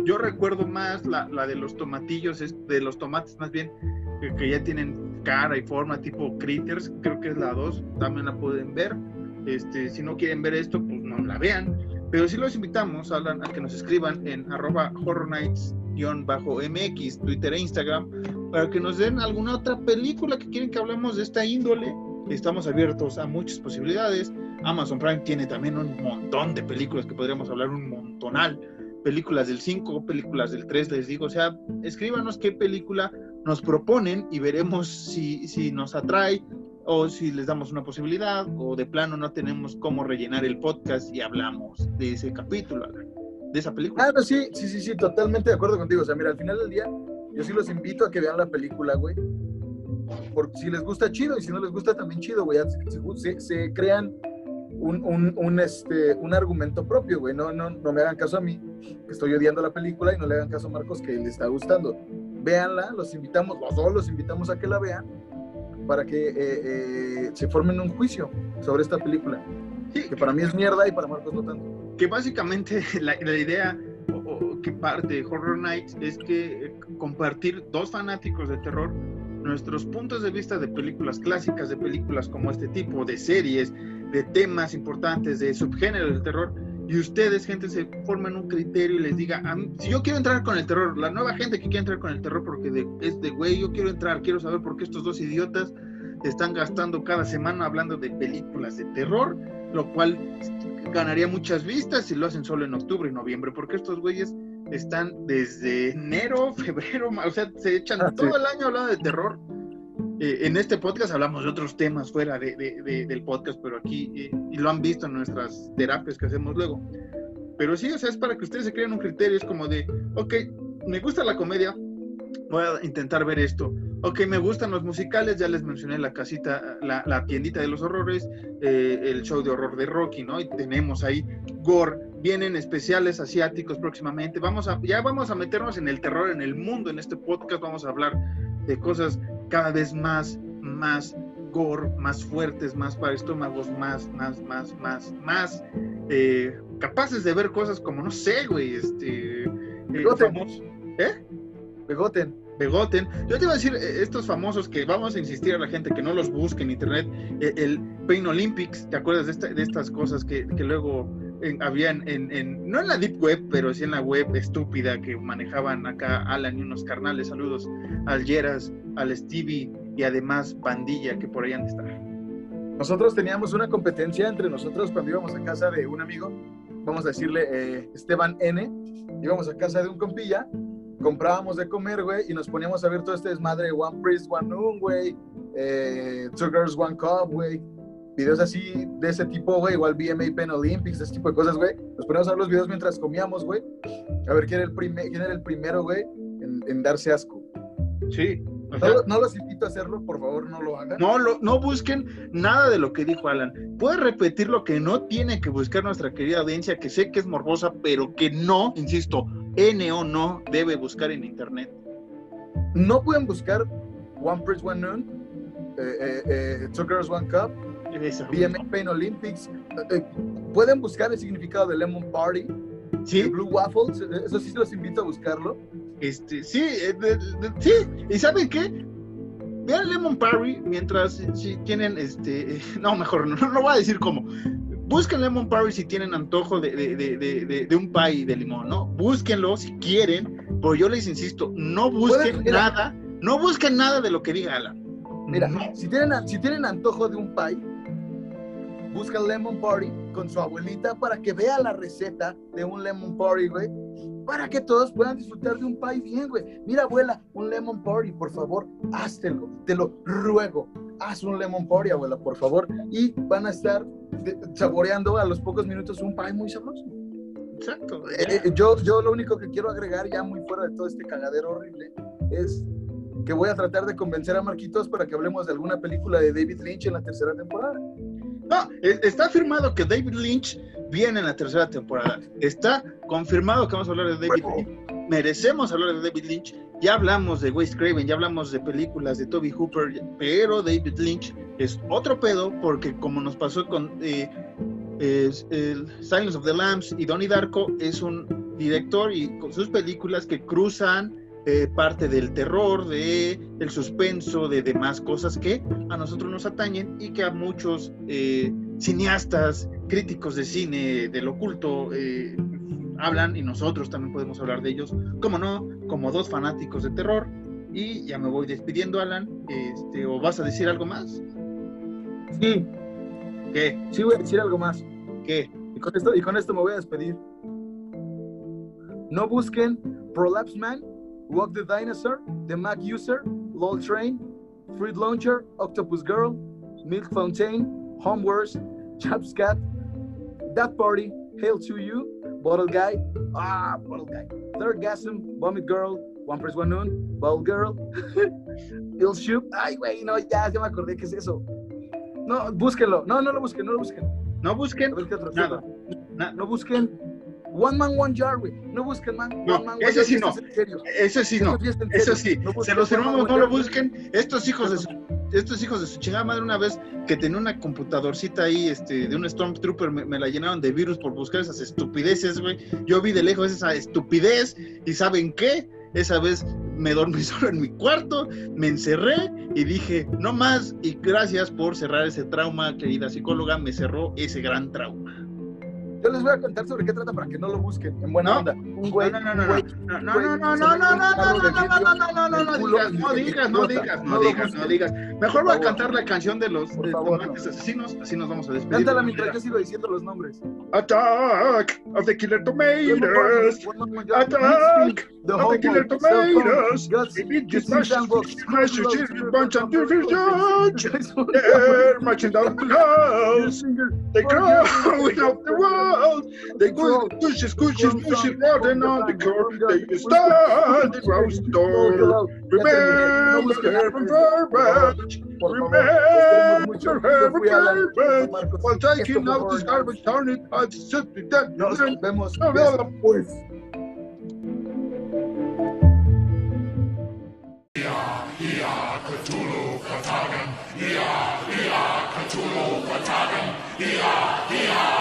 yo recuerdo más la, la de los tomatillos, es de los tomates más bien, que, que ya tienen cara y forma tipo critters, creo que es la 2, también la pueden ver. Este, si no quieren ver esto, pues no la vean. Pero sí los invitamos, Alan, a que nos escriban en arroba horror nights-mx, Twitter e Instagram, para que nos den alguna otra película que quieren que hablemos de esta índole. Estamos abiertos a muchas posibilidades. Amazon Prime tiene también un montón de películas que podríamos hablar, un montonal. Películas del 5, películas del 3, les digo. O sea, escríbanos qué película nos proponen y veremos si, si nos atrae o si les damos una posibilidad o de plano no tenemos cómo rellenar el podcast y hablamos de ese capítulo, de esa película. Ah, no, sí, sí, sí, sí, totalmente de acuerdo contigo. O sea, mira, al final del día, yo sí los invito a que vean la película, güey. Porque si les gusta, chido, y si no les gusta, también chido, güey. Se, se- crean un, un, un, este, un argumento propio, güey. No, no, no me hagan caso a mí, que estoy odiando la película, y no le hagan caso a Marcos, que le está gustando. Véanla, los invitamos, los dos los invitamos a que la vean, para que eh, eh, se formen un juicio sobre esta película. Sí, Que para mí es mierda y para Marcos no tanto. Que básicamente *laughs* la, idea que parte de Horror Nights es que eh, compartir dos fanáticos de terror nuestros puntos de vista de películas clásicas, de películas como este tipo, de series, de temas importantes, de subgéneros del terror, y ustedes, gente, se formen un criterio y les diga, si yo quiero entrar con el terror, la nueva gente que quiere entrar con el terror porque de, es de, güey, yo quiero entrar, quiero saber por qué estos dos idiotas están gastando cada semana hablando de películas de terror, lo cual ganaría muchas vistas si lo hacen solo en octubre y noviembre, porque estos güeyes están desde enero, *laughs* febrero, o sea, se echan Ah, sí. todo el año hablando de terror. Eh, en este podcast hablamos de otros temas fuera de, de- de- del podcast, pero aquí, eh, y lo han visto en nuestras terapias que hacemos luego. Pero sí, o sea, es para que ustedes se creen un criterio, es como de, ok, me gusta la comedia, voy a intentar ver esto. Ok, me gustan los musicales, ya les mencioné la casita, la, la tiendita de los horrores, eh, el show de horror de Rocky, ¿no? Y tenemos ahí gore, vienen especiales asiáticos próximamente. Vamos a, ya vamos a meternos en el terror en el mundo en este podcast, vamos a hablar de cosas cada vez más, más gore, más fuertes, más para estómagos, más, más, más, más, más eh, capaces de ver cosas como, no sé, güey, este... eh, famoso- Pegoten. Begoten. Yo te iba a decir, eh, estos famosos que vamos a insistir a la gente que no los busque en internet, eh, el Pain Olympics, ¿te acuerdas de, esta- de estas cosas que, que luego en- habían en, en- no en la Deep Web, pero sí en la web estúpida que manejaban acá Alan y unos carnales? Saludos al Yeras, al Stevie y además Pandilla, que por ahí han de estar. Nosotros teníamos una competencia entre nosotros cuando íbamos a casa de un amigo, vamos a decirle eh, Esteban N, íbamos a casa de un compilla, comprábamos de comer, güey, y nos poníamos a ver todo este desmadre de One Priest, One Noon, güey, eh, Two Girls, One Cup, güey, videos así de ese tipo, güey, igual BMA Pen Olympics, ese tipo de cosas, güey. Nos poníamos a ver los videos mientras comíamos, güey, a ver quién era el, prime- quién era el primero, güey, en, en darse asco. Sí. No, no los invito a hacerlo, por favor, no lo hagan. No, lo- no busquen nada de lo que dijo Alan. Puedes repetir lo que no tiene que buscar nuestra querida audiencia, que sé que es morbosa, pero que no, insisto, N o no debe buscar en internet. No pueden buscar One Priest, One Noon, eh, eh, eh, Two Girls, One Cup. BMA Pain Olympics. Pueden buscar el significado de Lemon Party, Sí, Blue Waffles. Eso sí los invito a buscarlo. Este, sí, eh, de- de- sí. ¿Y saben qué? Vean Lemon Party mientras eh, si tienen, este, *laughs* no, mejor no, no voy a decir cómo. Busquen Lemon Party si tienen antojo de, de, un pie de limón, ¿no? Búsquenlo si quieren, pero yo les insisto, no busquen nada, no busquen nada de lo que diga Alan. Mira, No. si, tienen, si tienen antojo de un pie, buscan Lemon Party con su abuelita para que vea la receta de un Lemon Party, güey. Para que todos puedan disfrutar de un pie bien, güey. Mira, abuela, un Lemon Party, por favor, háztelo. Te lo ruego. Haz un Lemon Party, abuela, por favor. Y van a estar de- saboreando a los pocos minutos un pie muy sabroso. Exacto. Eh, eh, yo, yo lo único que quiero agregar, ya muy fuera de todo este cagadero horrible, es que voy a tratar de convencer a Marquitos para que hablemos de alguna película de David Lynch en la tercera temporada. No, es- está afirmado que David Lynch viene en la tercera temporada. Está confirmado que vamos a hablar de David Lynch. Merecemos hablar de David Lynch. Ya hablamos de Wes Craven, ya hablamos de películas de Toby Hooper, pero David Lynch es otro pedo porque como nos pasó con eh, el Silence of the Lambs y Donnie Darko, es un director y con sus películas que cruzan eh, parte del terror, de el suspenso, de demás cosas que a nosotros nos atañen y que a muchos eh, cineastas, críticos de cine, del oculto, eh, hablan y nosotros también podemos hablar de ellos, como no, como dos fanáticos de terror. Y ya me voy despidiendo, Alan. Este, ¿O vas a decir algo más? Sí, ¿Qué? sí voy a decir algo más. ¿Qué? Y con esto, y con esto me voy a despedir. No busquen Prolapse Man, Walk the Dinosaur, The Mac User, LOL Train, Fruit Launcher, Octopus Girl, Milk Fountain, Homewares, Chaps Cat, That Party, Hail to You, Bottle Guy, ah, Bottle Guy, Third Gasm, Vomit Girl, One Press One Noon, Ball Girl, *laughs* Ill Shoot, ay, güey, no, ya, ya me acordé qué es eso. No, búsquenlo, no, no lo busquen, no lo busquen. No busquen nada. tema. No busquen One Man, One Jar, güey. No busquen man. No, One Man, ese One sí eso no. Ese sí no. Eso sí No se los firmamos, no lo busquen. Estos hijos de su, estos hijos de su chingada madre una vez que tenía una computadorcita ahí este, de un Stormtrooper, me, me la llenaron de virus por buscar esas estupideces, güey. Yo vi de lejos esa estupidez y ¿saben qué? Esa vez me dormí *laughs* solo en mi cuarto, me encerré y dije, no más y gracias por cerrar ese trauma, querida psicóloga, me cerró ese gran trauma. Yo les voy a contar sobre qué trata para que no lo busquen. En buena onda. Güey. no, no, no, no, güey- no, no, no, no, no, no, no, no, no, no, no, no, no, no, digas, no digas, no digas, No digas. Mejor voy a cantar la canción de los de favor, tomates asesinos, así nos vamos a despedir. Cántala mientras yo sigo diciendo los nombres. Attack of the Killer Tomatoes. Attack The of the Killer Tomatoes. Guts to smash smash the Screwdriver, children bunch of Screwdriver, divisions. Screwdriver, They're marching down the. Singer, They Oh, growing up the world. They go pushes, pushes, pushes, walking on the court. They stand the roast door. Remember heaven garbage. Remember. While taking out this garbage, turn it to simply that. Nos vemos después. Cthulhu, Katagan, Ia, Ia, Cthulhu, Katagan, Ia,